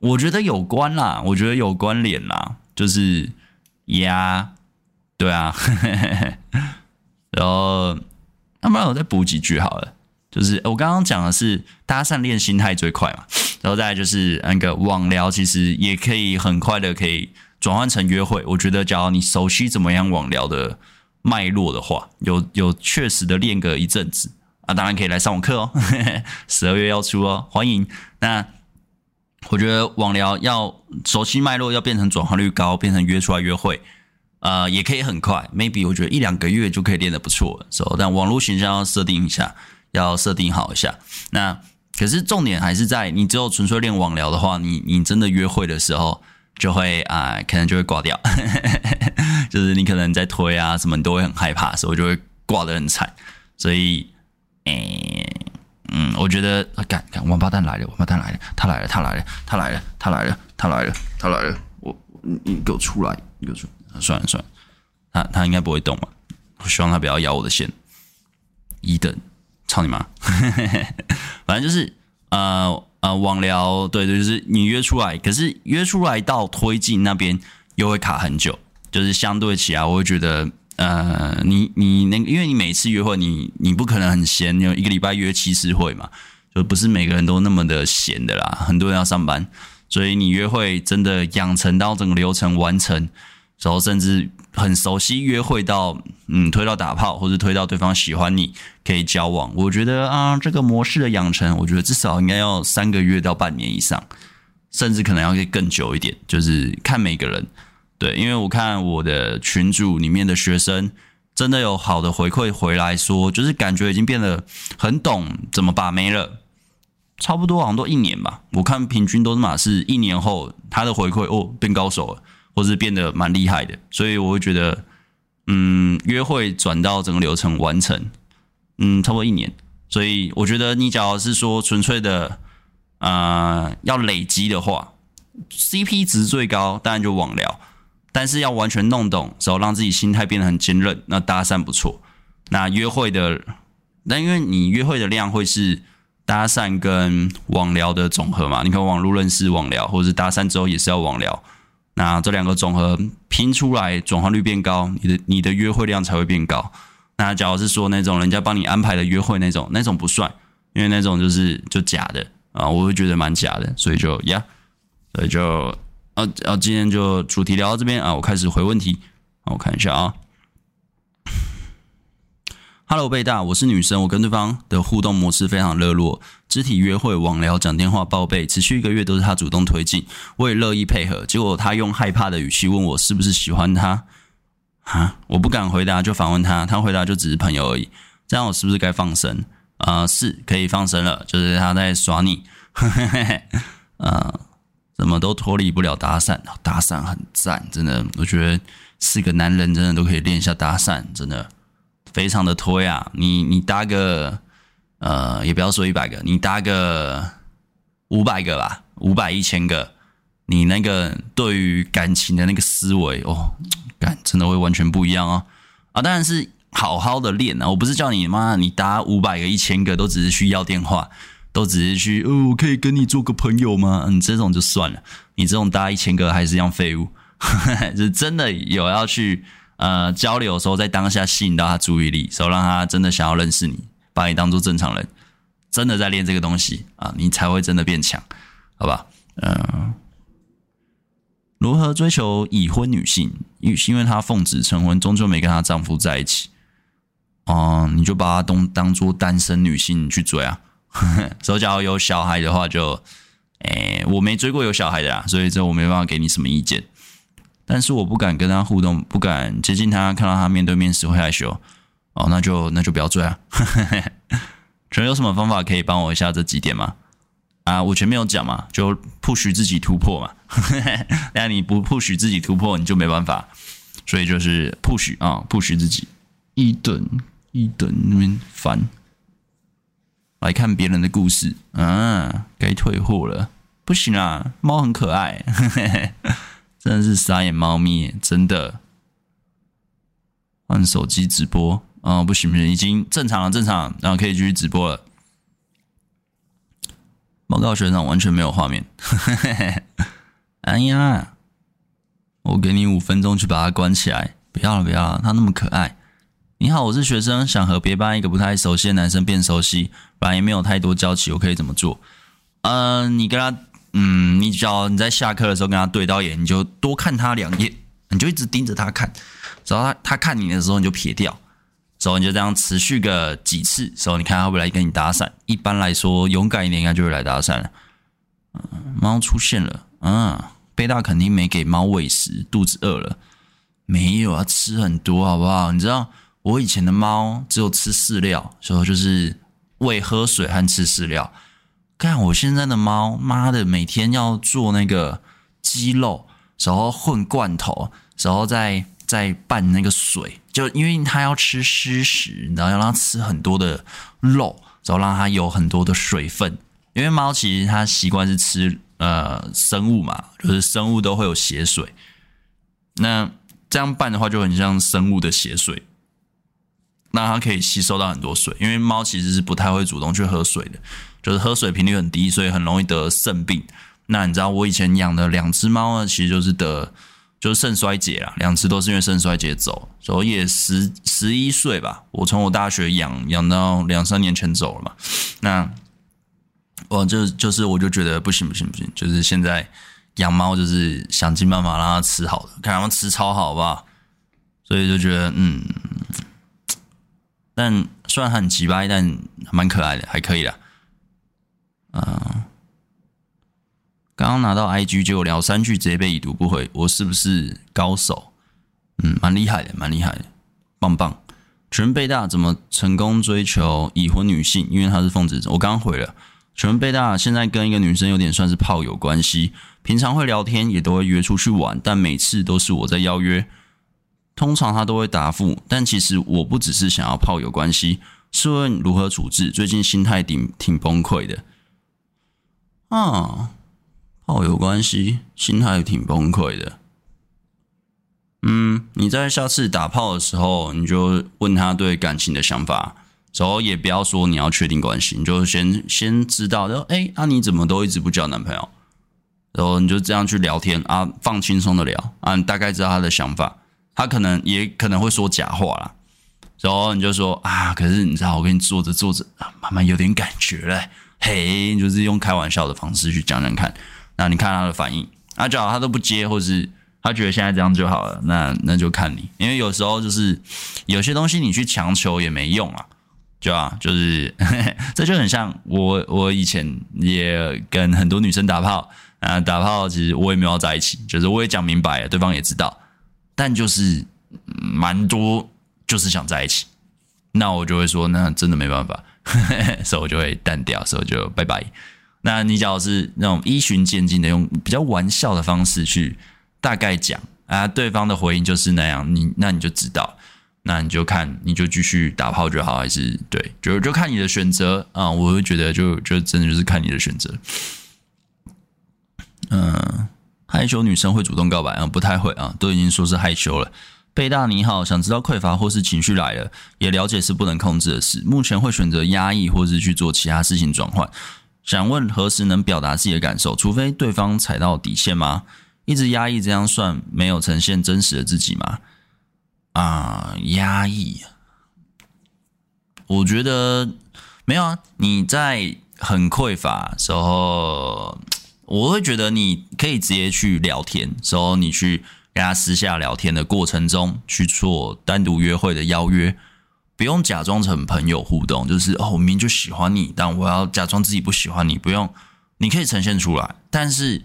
我觉得有关啦，我觉得有关联啦。就是呀，对啊，然后那不然我再补几句好了。就是我刚刚讲的是搭讪练心态最快嘛，然后再来就是那个网聊，其实也可以很快的可以转换成约会。我觉得，假如你熟悉怎么样网聊的脉络的话，有有确实的练个一阵子啊，当然可以来上我课哦，十二月要出哦，欢迎那。我觉得网聊要熟悉脉络，要变成转化率高，变成约出来约会，呃，也可以很快，maybe 我觉得一两个月就可以练得不错。So, 但网络形象要设定一下，要设定好一下。那可是重点还是在你只有纯粹练网聊的话，你你真的约会的时候就会啊、可能就会挂掉，就是你可能在推啊什么，你都会很害怕，所以就会挂得很惨。所以，诶。嗯，我觉得啊，干干王八蛋来了，王八蛋来了，他来了，他来了，他来了，他来了，他来了，他来了，我你你给我出来，你给我出来，算了算了，他他应该不会动嘛，我希望他不要咬我的线。一等，操你妈！反正就是呃呃网聊，对对，就是你约出来，可是约出来到推进那边又会卡很久，就是相对起来，我会觉得呃，你你那个，因为你每次约会，你你不可能很闲，有一个礼拜约七次会嘛，就不是每个人都那么的闲的啦，很多人要上班。所以你约会真的养成到整个流程完成，然后甚至很熟悉，约会到嗯推到打炮，或者推到对方喜欢你，可以交往。我觉得啊，这个模式的养成，我觉得至少应该要三个月到半年以上，甚至可能要更久一点，就是看每个人。对，因为我看我的群组里面的学生，真的有好的回馈回来说，就是感觉已经变得很懂怎么把妹了。差不多好像都一年吧，我看平均都是嘛，是一年后他的回馈哦变高手了，或是变得蛮厉害的，所以我会觉得，嗯，约会转到整个流程完成，嗯，差不多一年，所以我觉得你只要是说纯粹的，啊、呃，要累积的话，CP 值最高当然就网聊，但是要完全弄懂，然后让自己心态变得很坚韧，那搭讪不错，那约会的，那因为你约会的量会是。搭讪跟网聊的总和嘛，你看网络认识网聊，或者是搭讪之后也是要网聊，那这两个总和拼出来转化率变高，你的你的约会量才会变高。那假如是说那种人家帮你安排的约会那种，那种不算，因为那种就是就假的啊，我会觉得蛮假的，所以就呀，所以就啊啊，今天就主题聊到这边啊，我开始回问题，我看一下啊。Hello，贝大，我是女生，我跟对方的互动模式非常热络，肢体约会、网聊、讲电话、报备，持续一个月都是他主动推进，我也乐意配合。结果他用害怕的语气问我是不是喜欢他，啊，我不敢回答，就反问他，他回答就只是朋友而已。这样我是不是该放生？啊、是可以放生了，就是他在耍你，啊、怎么都脱离不了搭讪，搭讪很赞，真的，我觉得是个男人真的都可以练一下搭讪，真的。非常的推啊！你你搭个呃，也不要说一百个，你搭个五百个吧，五百一千个，你那个对于感情的那个思维哦，感真的会完全不一样哦啊！当然是好好的练啊，我不是叫你妈，你搭五百个、一千个都只是去要电话，都只是去哦，我可以跟你做个朋友吗？嗯，这种就算了，你这种搭一千个还是一样废物，是真的有要去。呃，交流的时候，在当下吸引到他注意力，时候让他真的想要认识你，把你当做正常人，真的在练这个东西啊，你才会真的变强，好吧？嗯、如何追求已婚女性？因因为她奉子成婚，终究没跟她丈夫在一起，哦、你就把她当当做单身女性去追啊。所以，假如有小孩的话就，就，诶，我没追过有小孩的啦，所以这我没办法给你什么意见。但是我不敢跟他互动，不敢接近他，看到他面对面时会害羞。哦，那就那就不要追啊。可有什么方法可以帮我一下这几点吗？啊，我前面有讲嘛，就 push 自己突破嘛。那你不 push 自己突破，你就没办法。所以就是 push 啊，push 自己。一等一等那边烦。来看别人的故事啊，该退货了。不行啊，猫很可爱。真的是傻眼猫咪，真的。换手机直播啊、不行不行，已经正常了，正常，然后可以继续直播了。报告学长完全没有画面，哎呀，我给你五分钟去把它关起来，不要了不要了，它那么可爱。你好，我是学生，想和别班一个不太熟悉的男生变熟悉，本来也没有太多交集，我可以怎么做？嗯、呃，你跟他。嗯，你只要你在下课的时候跟他对到眼，你就多看他两眼，你就一直盯着他看，只要他他看你的时候，你就撇掉，之后你就这样持续个几次，之后你看他会不会来跟你搭讪。一般来说，勇敢一点应该就会来搭讪了。嗯，猫出现了，嗯，贝大肯定没给猫喂食，肚子饿了，没有啊，吃很多好不好？你知道我以前的猫只有吃饲料，所以就是喂喝水和吃饲料。看我现在的猫，妈的，每天要做那个鸡肉，然后混罐头，然后再再拌那个水，就因为它要吃湿食，然后要让它吃很多的肉，然后让它有很多的水分。因为猫其实它习惯是吃呃生物嘛，就是生物都会有血水，那这样拌的话就很像生物的血水，那它可以吸收到很多水，因为猫其实是不太会主动去喝水的，就是喝水频率很低，所以很容易得肾病。那你知道我以前养的两只猫呢，其实就是得就是肾衰竭啦，两只都是因为肾衰竭走，所以也十十一岁吧，我从我大学养养到两三年前走了嘛。那我就就是我就觉得不行不行不行，就是现在养猫就是想尽办法让它吃好的，看它们吃超好，好不好？所以就觉得嗯，但虽然很奇葩，但蛮可爱的，还可以啦。嗯。刚刚拿到 IG 就聊三句直接被已读不回，我是不是高手？嗯，蛮厉害的，蛮厉害的，棒棒。全贝大怎么成功追求已婚女性？因为他是奉子，我刚刚回了。全贝大现在跟一个女生有点算是炮友关系，平常会聊天，也都会约出去玩，但每次都是我在邀约，通常他都会答复。但其实我不只是想要炮友关系，是问如何处置？最近心态挺挺崩溃的。啊。炮友关系，心态挺崩溃的。嗯，你在下次打炮的时候，你就问他对感情的想法，然后也不要说你要确定关系，你就先先知道，就哎，那、啊、你怎么都一直不交男朋友？然后你就这样去聊天啊，放轻松的聊啊，你大概知道他的想法，他可能也可能会说假话啦。然后你就说啊，可是你知道，我跟你做着做着啊，慢慢有点感觉了，嘿，就是用开玩笑的方式去讲讲看。那你看他的反应，啊，只要他都不接，或是他觉得现在这样就好了，那那就看你，因为有时候就是有些东西你去强求也没用啊，就啊，就是呵呵 这就很像我我以前也跟很多女生打炮啊，打炮其实我也没有在一起，就是我也讲明白了，对方也知道，但就是蛮多就是想在一起，那我就会说那真的没办法，所以我就会淡掉，所以就拜拜。那你只要是那种依循渐进的，用比较玩笑的方式去大概讲啊，对方的回应就是那样，你那你就知道，那你就看你就继续打炮就好，还是对，就就看你的选择啊。我会觉得就就真的就是看你的选择。嗯，害羞女生会主动告白啊？不太会啊，都已经说是害羞了。贝大你好，想知道匮乏或是情绪来了，也了解是不能控制的事，目前会选择压抑或是去做其他事情转换。想问何时能表达自己的感受？除非对方踩到底线吗？一直压抑这样算没有呈现真实的自己吗？啊，压抑，我觉得没有啊。你在很匮乏时候，我会觉得你可以直接去聊天，时候你去跟他私下聊天的过程中去做单独约会的邀约。不用假装成朋友互动，就是哦，我明明就喜欢你，但我要假装自己不喜欢你。不用，你可以呈现出来，但是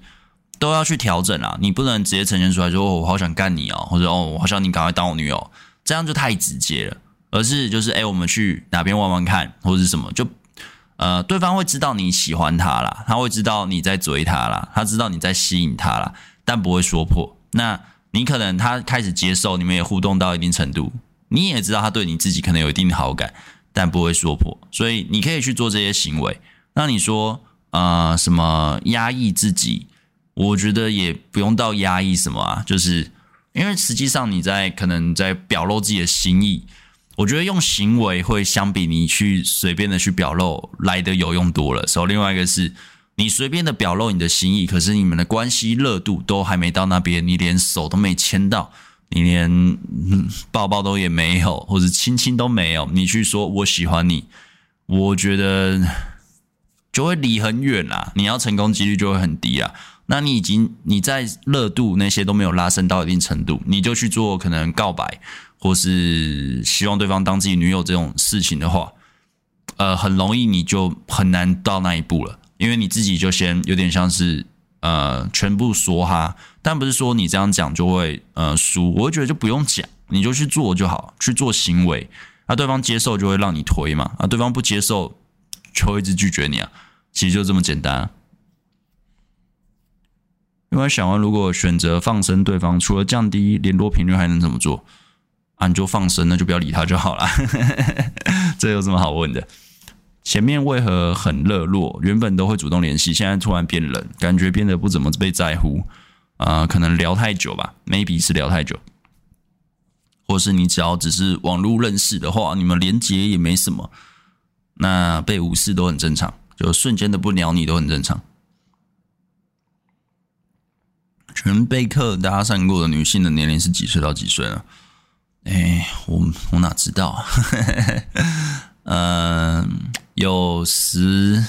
都要去调整啊。你不能直接呈现出来，说哦，我好想干你哦，或者哦，我好想你赶快当我女友，这样就太直接了。而是就是哎，我们去哪边玩玩看，或者是什么，就呃，对方会知道你喜欢他啦，他会知道你在追他啦，他知道你在吸引他啦，但不会说破。那你可能他开始接受，你们也互动到一定程度。你也知道他对你自己可能有一定的好感，但不会说破，所以你可以去做这些行为。那你说，呃，什么压抑自己？我觉得也不用到压抑什么啊，就是因为实际上你在可能在表露自己的心意，我觉得用行为会相比你去随便的去表露来得有用多了。所以另外一个是你随便的表露你的心意，可是你们的关系热度都还没到那边，你连手都没牵到。你连抱抱都也没有，或者亲亲都没有，你去说我喜欢你，我觉得就会离很远啦。你要成功几率就会很低啦。那你已经你在热度那些都没有拉升到一定程度，你就去做可能告白或是希望对方当自己女友这种事情的话，呃，很容易你就很难到那一步了，因为你自己就先有点像是。呃，全部说哈，但不是说你这样讲就会呃输，我会觉得就不用讲，你就去做就好，去做行为，那、啊、对方接受就会让你推嘛，啊，对方不接受就会一直拒绝你啊，其实就这么简单、啊。因为想问，如果选择放生对方，除了降低联络频率，还能怎么做？啊，你就放生，那就不要理他就好了，这有什么好问的？前面为何很热络？原本都会主动联系，现在突然变冷，感觉变得不怎么被在乎。啊、可能聊太久吧，maybe 是聊太久。或是你只要只是网络认识的话，你们连接也没什么，那被无视都很正常，就瞬间的不鸟你都很正常。全贝克搭讪过的女性的年龄是几岁到几岁呢？哎，我我哪知道啊？嗯，有时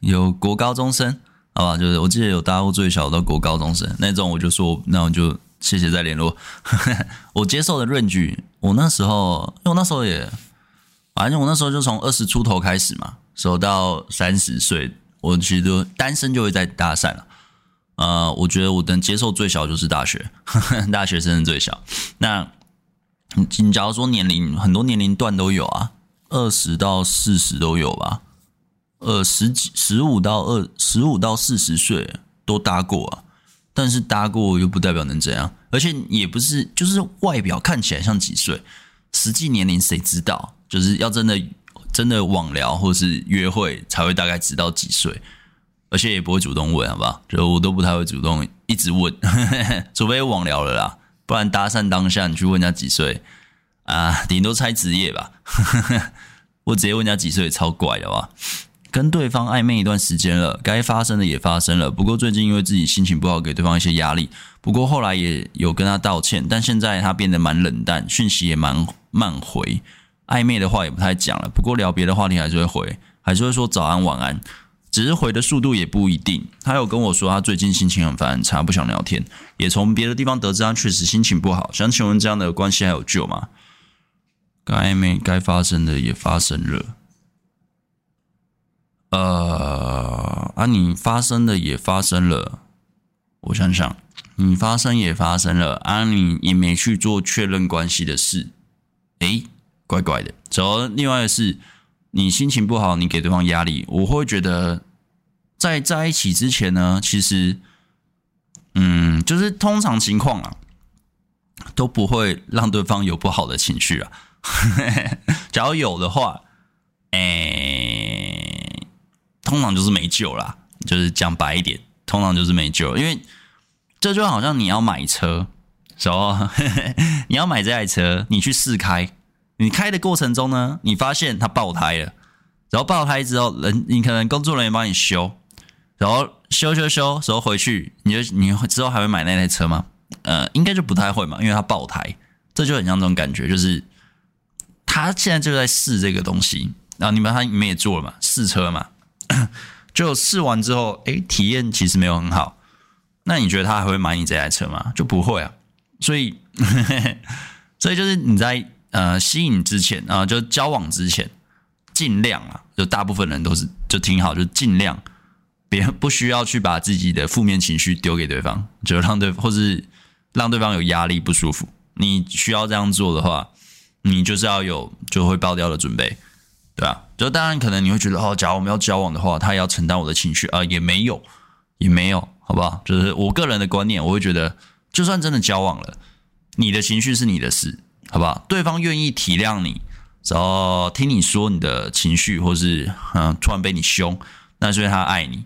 有国高中生，好吧，就是我记得有搭过最小到国高中生那种，我就说那我就谢谢再联络。我接受的论据我那时候，因为我那时候也，反正我那时候就从二十出头开始嘛，走到三十岁，我其实都单身就会在搭讪了。呃，我觉得我能接受最小就是大学，大学生最小。那你假如说年龄，很多年龄段都有啊，二十到四十都有吧，呃，十几、十五到二十五到四十岁都搭过啊。但是搭过又不代表能怎样，而且也不是就是外表看起来像几岁，实际年龄谁知道？就是要真的真的网聊或是约会才会大概知道几岁。而且也不会主动问，好不好？就我都不太会主动一直问，除非网聊了啦，不然搭讪当下你去问人家几岁啊，顶多猜职业吧。我直接问人家几岁，超怪的吧？跟对方暧昧一段时间了，该发生的也发生了。不过最近因为自己心情不好，给对方一些压力。不过后来也有跟他道歉，但现在他变得蛮冷淡，讯息也蛮慢回，暧昧的话也不太讲了。不过聊别的话题还是会回，还是会说早安晚安。只是回的速度也不一定。他有跟我说，他最近心情很烦很差，不想聊天。也从别的地方得知，他确实心情不好。想请问这样的关系还有救吗？该暧昧该发生的也发生了。呃，啊，你发生的也发生了。我想想，你发生也发生了，啊，你也没去做确认关系的事。诶，怪怪的。走，另外的是。你心情不好，你给对方压力，我会觉得在在一起之前呢，其实，嗯，就是通常情况啊，都不会让对方有不好的情绪啊。假如有的话，哎、通常就是没救啦。就是讲白一点，通常就是没救，因为这就好像你要买车，说 你要买这台车，你去试开。你开的过程中呢，你发现它爆胎了，然后爆胎之后，人你可能工作人员帮你修，然后修修修，然后回去，你就你之后还会买那台车吗？呃，应该就不太会嘛，因为它爆胎，这就很像这种感觉，就是他现在就在试这个东西，然后你们他你们也做了嘛，试车嘛，就试完之后，哎，体验其实没有很好，那你觉得他还会买你这台车吗？就不会啊，所以 所以就是你在。呃，吸引之前啊、就交往之前，尽量啊，就大部分人都是就挺好，就尽量别不需要去把自己的负面情绪丢给对方，就让对或是让对方有压力不舒服。你需要这样做的话，你就是要有就会爆掉的准备，对吧？就当然可能你会觉得哦，假如我们要交往的话，他也要承担我的情绪啊、也没有，也没有，好不好？就是我个人的观念，我会觉得，就算真的交往了，你的情绪是你的事。好不好？对方愿意体谅你，然后听你说你的情绪，或是嗯，突然被你凶，那是因为他爱你，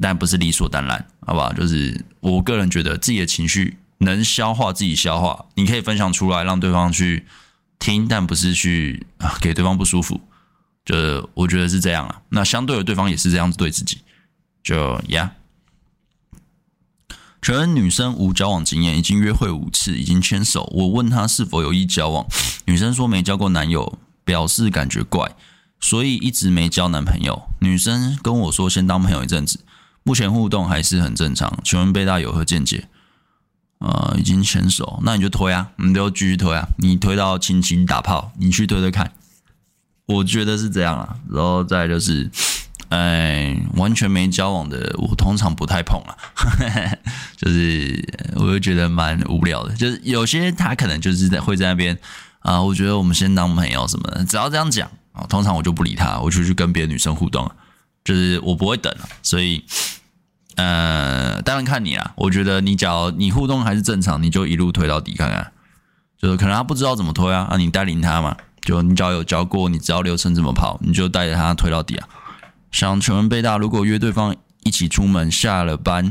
但不是理所当然，好不好？就是我个人觉得自己的情绪能消化自己消化，你可以分享出来让对方去听，但不是去给对方不舒服。就我觉得是这样啊。那相对的，对方也是这样子对自己，就呀。Yeah 全女生无交往经验，已经约会五次，已经牵手。我问她是否有意交往，女生说没交过男友，表示感觉怪，所以一直没交男朋友。女生跟我说先当朋友一阵子，目前互动还是很正常。请问贝大有何见解？呃，已经牵手，那你就推啊，你就继续推啊，你推到亲亲打炮，你去推推看。我觉得是这样啊，然后再就是。哎，完全没交往的，我通常不太碰啊，就是我就觉得蛮无聊的。就是有些他可能就是在会在那边啊，我觉得我们先当朋友什么的，只要这样讲啊，通常我就不理他，我就去跟别的女生互动，就是我不会等，所以呃，当然看你啦。我觉得你只要你互动还是正常，你就一路推到底看看，就是可能他不知道怎么推啊，啊，你带领他嘛，就你只要有教过，你知道流程怎么跑，你就带着他推到底啊。想请问贝大，如果约对方一起出门，下了班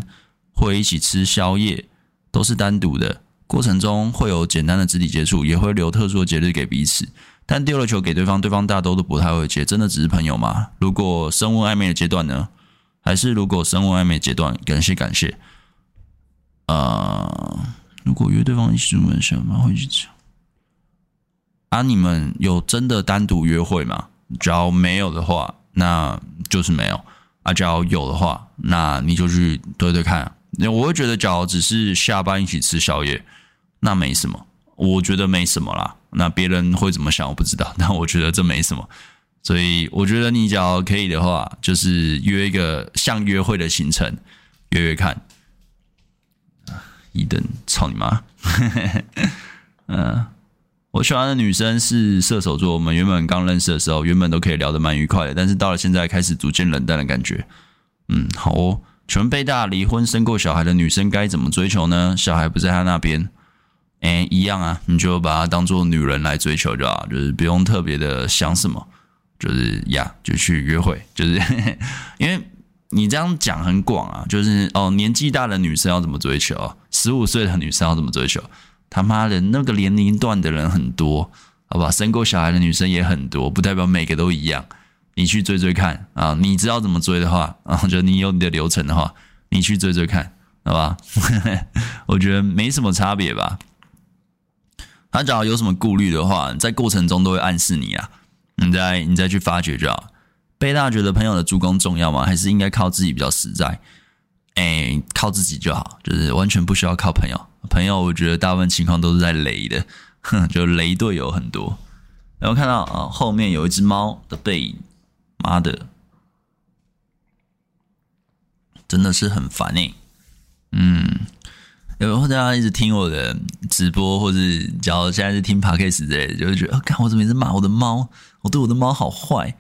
会一起吃宵夜，都是单独的，过程中会有简单的肢体接触，也会留特殊的节日给彼此。但丢了球给对方，对方大多都不太会接，真的只是朋友吗？如果升温暧昧的阶段呢？还是如果升温暧昧阶段？感谢感谢。呃，如果约对方一起出门，下班会去吃。啊，你们有真的单独约会吗？只要没有的话，那就是没有。啊，只要有的话，那你就去对对看。那我会觉得，假如只是下班一起吃宵夜，那没什么。我觉得没什么啦。那别人会怎么想，我不知道。但我觉得这没什么。所以我觉得你只要可以的话，就是约一个像约会的行程，约约看。一等操你妈！嗯，我喜欢的女生是射手座。我们原本刚认识的时候，原本都可以聊得蛮愉快的，但是到了现在，开始逐渐冷淡的感觉。嗯，好哦。全贝大离婚生过小孩的女生该怎么追求呢？小孩不在她那边，哎，一样啊，你就把她当做女人来追求就好，就是不用特别的想什么。就是呀，就去约会，就是 因为你这样讲很广啊。就是哦，年纪大的女生要怎么追求？十五岁的女生要怎么追求？他妈的，那个年龄段的人很多，好吧？生过小孩的女生也很多，不代表每个都一样。你去追追看啊，你知道怎么追的话，啊，就你有你的流程的话，你去追追看，好吧？我觉得没什么差别吧。他只要有什么顾虑的话，在过程中都会暗示你啊。你再你再去发掘就好。贝大觉得朋友的助攻重要吗？还是应该靠自己比较实在？哎，靠自己就好，就是完全不需要靠朋友。朋友我觉得大部分情况都是在雷的，哼，就雷队友很多。然后看到啊，后面有一只猫的背影，妈的，真的是很烦哎。嗯。有后大家一直听我的直播，或者假如现在是听 Podcast 之类的，就会觉得，看我怎么一直骂我的猫，我对我的猫好坏，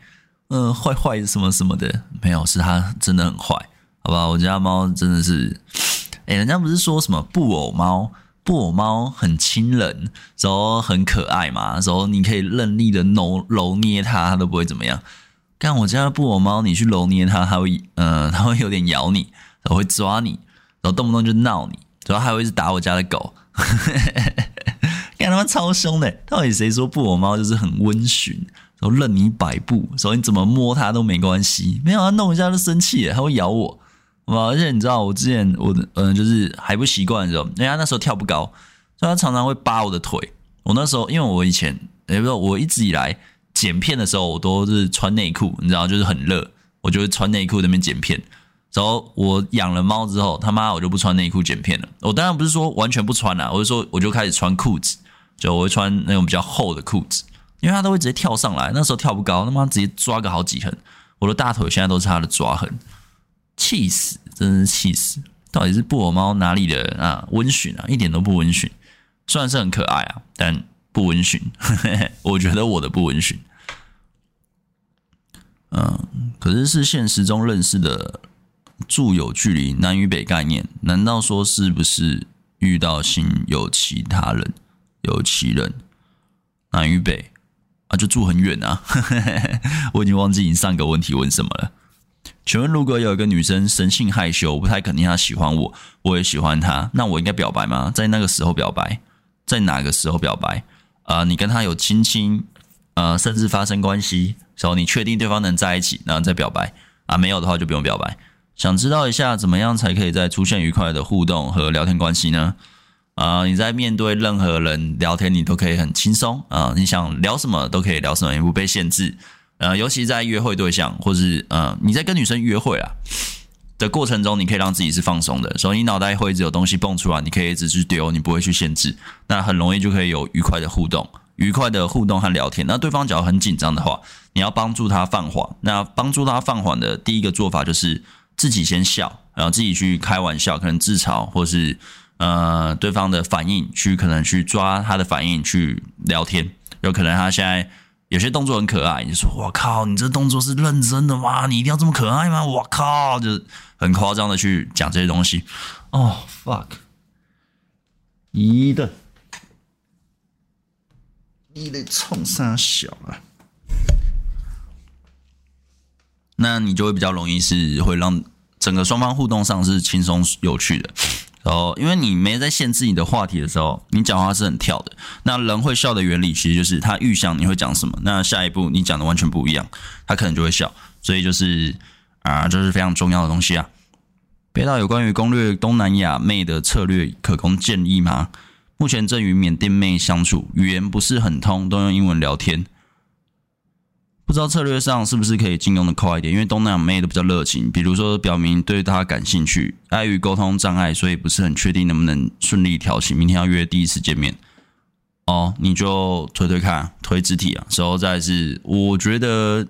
嗯、呃，坏坏什么什么的，没有，是它真的很坏，好吧？我家猫真的是，哎，人家不是说什么布偶猫，布偶猫很亲人，然后很可爱嘛，然后你可以任意的揉揉捏它，它都不会怎么样。看我家的布偶猫，你去揉捏它，它会，嗯、它会有点咬你，然后会抓你，然后动不动就闹你。然后还会一直打我家的狗，看他们超凶的。到底谁说布偶猫就是很温驯，然后任你摆布，所以你怎么摸它都没关系。没有它弄一下就生气了，它会咬我。哇而且你知道，我之前我的嗯，就是还不习惯的时候，人家那时候跳不高，所以他常常会扒我的腿。我那时候因为我以前也不知道，我一直以来剪片的时候，我都是穿内裤，你知道，就是很热，我就会穿内裤那边剪片。然后我养了猫之后，他妈我就不穿内裤剪片了。我当然不是说完全不穿啦，我就说我就开始穿裤子，就我会穿那种比较厚的裤子，因为它都会直接跳上来。那时候跳不高，他妈直接抓个好几痕，我的大腿现在都是它的抓痕，气死，真是气死！到底是布偶猫哪里的啊？温驯啊，一点都不温驯。虽然是很可爱啊，但不温驯。我觉得我的不温驯。嗯，可是是现实中认识的。住有距离，南与北概念，难道说是不是遇到心有其他人，有其人？南与北啊，就住很远啊！我已经忘记你上个问题问什么了。请问，如果有一个女生生性害羞，不太肯定她喜欢我，我也喜欢她，那我应该表白吗？在那个时候表白，在哪个时候表白？啊、你跟她有亲亲，呃，甚至发生关系，时候你确定对方能在一起，然后再表白啊？没有的话就不用表白。想知道一下怎么样才可以再出现愉快的互动和聊天关系呢？啊、你在面对任何人聊天，你都可以很轻松啊、你想聊什么都可以聊什么，也不被限制。呃，尤其在约会对象，或是呃你在跟女生约会啊的过程中，你可以让自己是放松的，所以你脑袋会一直有东西蹦出来，你可以一直去丢，你不会去限制，那很容易就可以有愉快的互动，愉快的互动和聊天。那对方只要很紧张的话，你要帮助他放缓。那帮助他放缓的第一个做法就是。自己先笑，然后自己去开玩笑，可能自嘲，或是呃对方的反应，去可能去抓他的反应去聊天。有可能他现在有些动作很可爱，你就说：“我靠，你这动作是认真的吗？你一定要这么可爱吗？”我靠，就是很夸张的去讲这些东西。哦，fuck，一的，你得冲三小啊！那你就会比较容易是会让整个双方互动上是轻松有趣的，哦，因为你没在限制你的话题的时候，你讲话是很跳的。那人会笑的原理，其实就是他预想你会讲什么，那下一步你讲的完全不一样，他可能就会笑。所以就是啊，这是非常重要的东西啊。北岛有关于攻略东南亚妹的策略可供建议吗？目前正与缅甸妹相处，语言不是很通，都用英文聊天。不知道策略上是不是可以进攻的快一点？因为东南亚妹都比较热情，比如说表明对她感兴趣，碍于沟通障碍，所以不是很确定能不能顺利调情。明天要约第一次见面，哦，你就推推看，推肢体啊。之后再是，我觉得，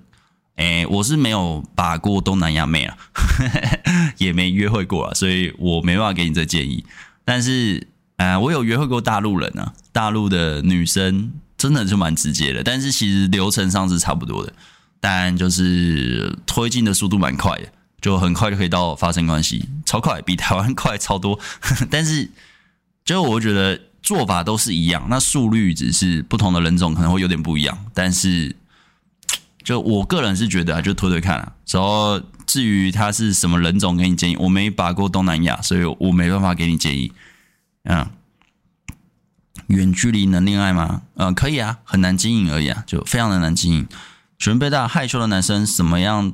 诶，我是没有把过东南亚妹啊，也没约会过啊，所以我没办法给你这建议。但是，啊，我有约会过大陆人啊，大陆的女生。真的就蛮直接的，但是其实流程上是差不多的，但就是推进的速度蛮快的，就很快就可以到发生关系，超快，比台湾快超多。但是就我觉得做法都是一样，那速率只是不同的人种可能会有点不一样。但是就我个人是觉得啊，就推推看啊。然后至于他是什么人种，给你建议，我没把过东南亚，所以我没办法给你建议。嗯。远距离能恋爱吗？呃，可以啊，很难经营而已啊，就非常的难经营。准备大害羞的男生怎么样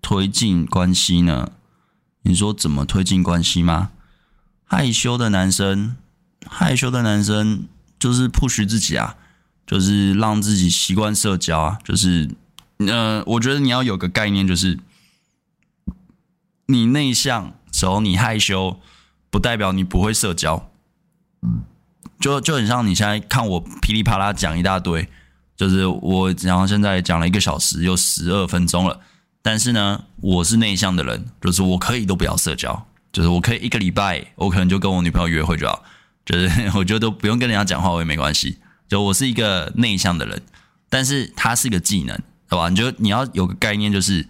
推进关系呢？你说怎么推进关系吗？害羞的男生，害羞的男生就是 push 自己啊，就是让自己习惯社交啊，就是呃，我觉得你要有个概念，就是你内向时候你害羞，不代表你不会社交。嗯。就就很像你现在看我噼里啪啦讲一大堆，就是我然后现在讲了一个小时又十二分钟了，但是呢，我是内向的人，就是我可以都不要社交，就是我可以一个礼拜我可能就跟我女朋友约会就好，就是我觉得都不用跟人家讲话我也没关系，就我是一个内向的人，但是它是一个技能，好吧？你就你要有个概念，就是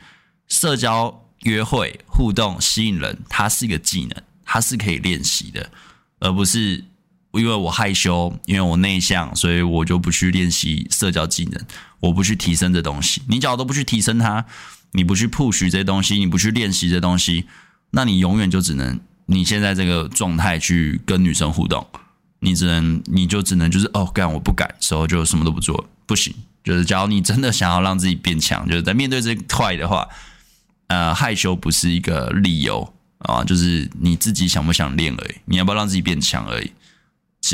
社交、约会、互动、吸引人，它是一个技能，它是可以练习的，而不是。因为我害羞，因为我内向，所以我就不去练习社交技能，我不去提升这东西。你只要都不去提升它，你不去 push 这东西，你不去练习这东西，那你永远就只能你现在这个状态去跟女生互动，你只能你就只能就是哦，干我不敢，时候就什么都不做，不行。就是假如你真的想要让自己变强，就是在面对这块的话，呃，害羞不是一个理由啊，就是你自己想不想练而已，你要不要让自己变强而已。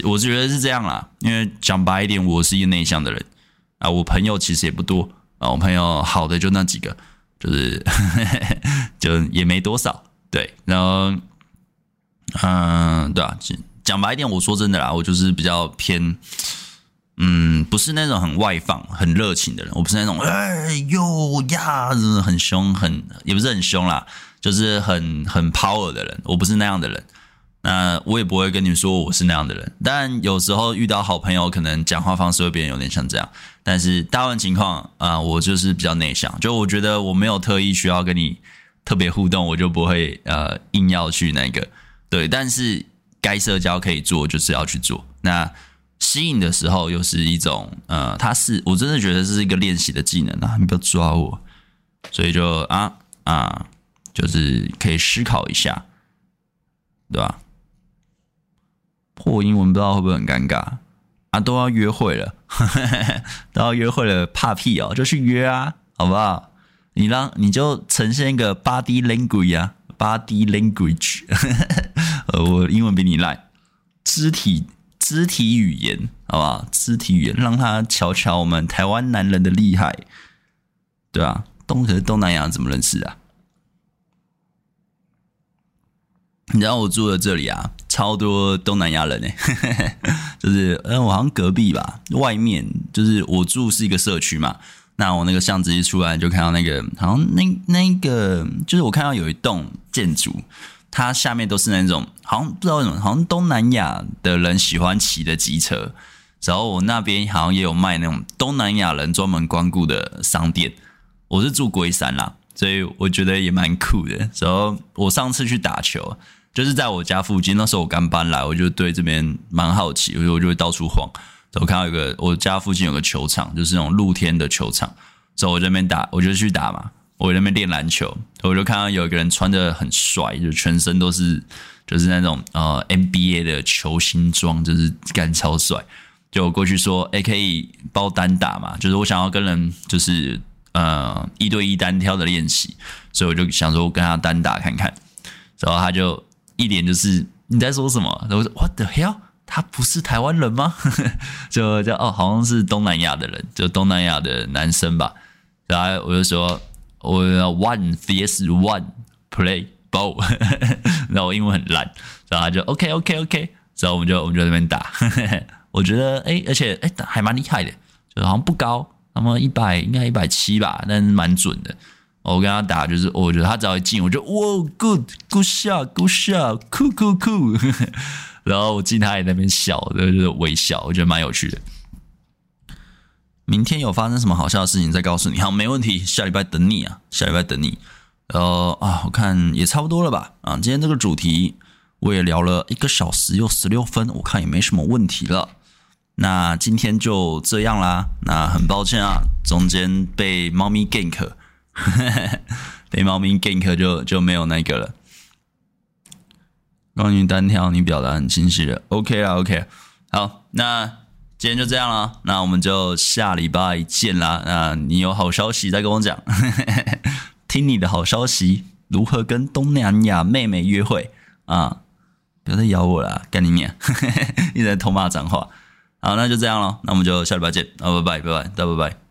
我是觉得是这样啦，因为讲白一点，我是一个内向的人啊，我朋友其实也不多啊，我朋友好的就那几个，就是 就也没多少，对，然后嗯，对啊，讲白一点，我说真的啦，我就是比较偏，嗯，不是那种很外放、很热情的人，我不是那种哎呦呀，真的很凶，很也不是很凶啦，就是很很 power 的人，我不是那样的人。那我也不会跟你说我是那样的人，但有时候遇到好朋友，可能讲话方式会变有点像这样。但是大部分情况啊、我就是比较内向，就我觉得我没有特意需要跟你特别互动，我就不会呃硬要去那个对。但是该社交可以做，就是要去做。那吸引的时候又是一种呃，它是我真的觉得这是一个练习的技能啊，你不要抓我。所以就啊啊，就是可以思考一下，对吧？破英文不知道会不会很尴尬啊？都要约会了，都要约会了，怕屁哦，就去约啊，好不好？你让你就呈现一个 body language 啊，body language，呃，我英文比你烂，肢体肢体语言，好不好？肢体语言，让他瞧瞧我们台湾男人的厉害，对吧？东可是东南亚怎么认识啊？你知道我住的这里啊，超多东南亚人呢，就是嗯，我好像隔壁吧，外面就是我住是一个社区嘛，那我那个巷子一出来就看到那个，好像那那个就是我看到有一栋建筑，它下面都是那种好像不知道为什么，好像东南亚的人喜欢骑的机车，然后我那边好像也有卖那种东南亚人专门光顾的商店，我是住龟山啦，所以我觉得也蛮酷的，然后我上次去打球。就是在我家附近，那时候我刚搬来，我就对这边蛮好奇，我就我就会到处晃。我看到一个我家附近有个球场，就是那种露天的球场，所以我这边打，我就去打嘛。我在那边练篮球，我就看到有一个人穿的很帅，就全身都是就是那种呃 NBA 的球星装，就是干超帅。就过去说，哎、可以包单打嘛？就是我想要跟人就是呃一对一单挑的练习，所以我就想说跟他单打看看。然后他就一脸就是你在说什么？然后我说 What the hell？他不是台湾人吗？就就哦，好像是东南亚的人，就东南亚的男生吧。然后我就说我要 one vs one play ball，然后我英文很烂，然后他就 OK OK OK，然后我们就我们就在那边打。我觉得哎，而且哎还蛮厉害的，就好像不高，那么一百应该一百七吧，但是蛮准的。我跟他打就是，我觉得他只要一进，我就哇，good good shot good shot，cool cool cool。然后我进他也在那边笑，就是微笑，我觉得蛮有趣的。明天有发生什么好笑的事情再告诉你，好，没问题，下礼拜等你啊，下礼拜等你。然后啊，我看也差不多了吧，啊，今天这个主题我也聊了一个小时又十六分，我看也没什么问题了。那今天就这样啦，那很抱歉啊，中间被猫咪 gank，被猫咪 gank 就就没有那个了。关于单挑，你表达很清晰的，OK 啦，OK。好，那今天就这样了，那我们就下礼拜见啦。那你有好消息再跟我讲，听你的好消息，如何跟东南亚妹妹约会啊？不要再咬我了，干你娘！一直在偷骂脏话。好，那就这样了，那我们就下礼拜见，啊，拜拜，拜拜，大拜拜。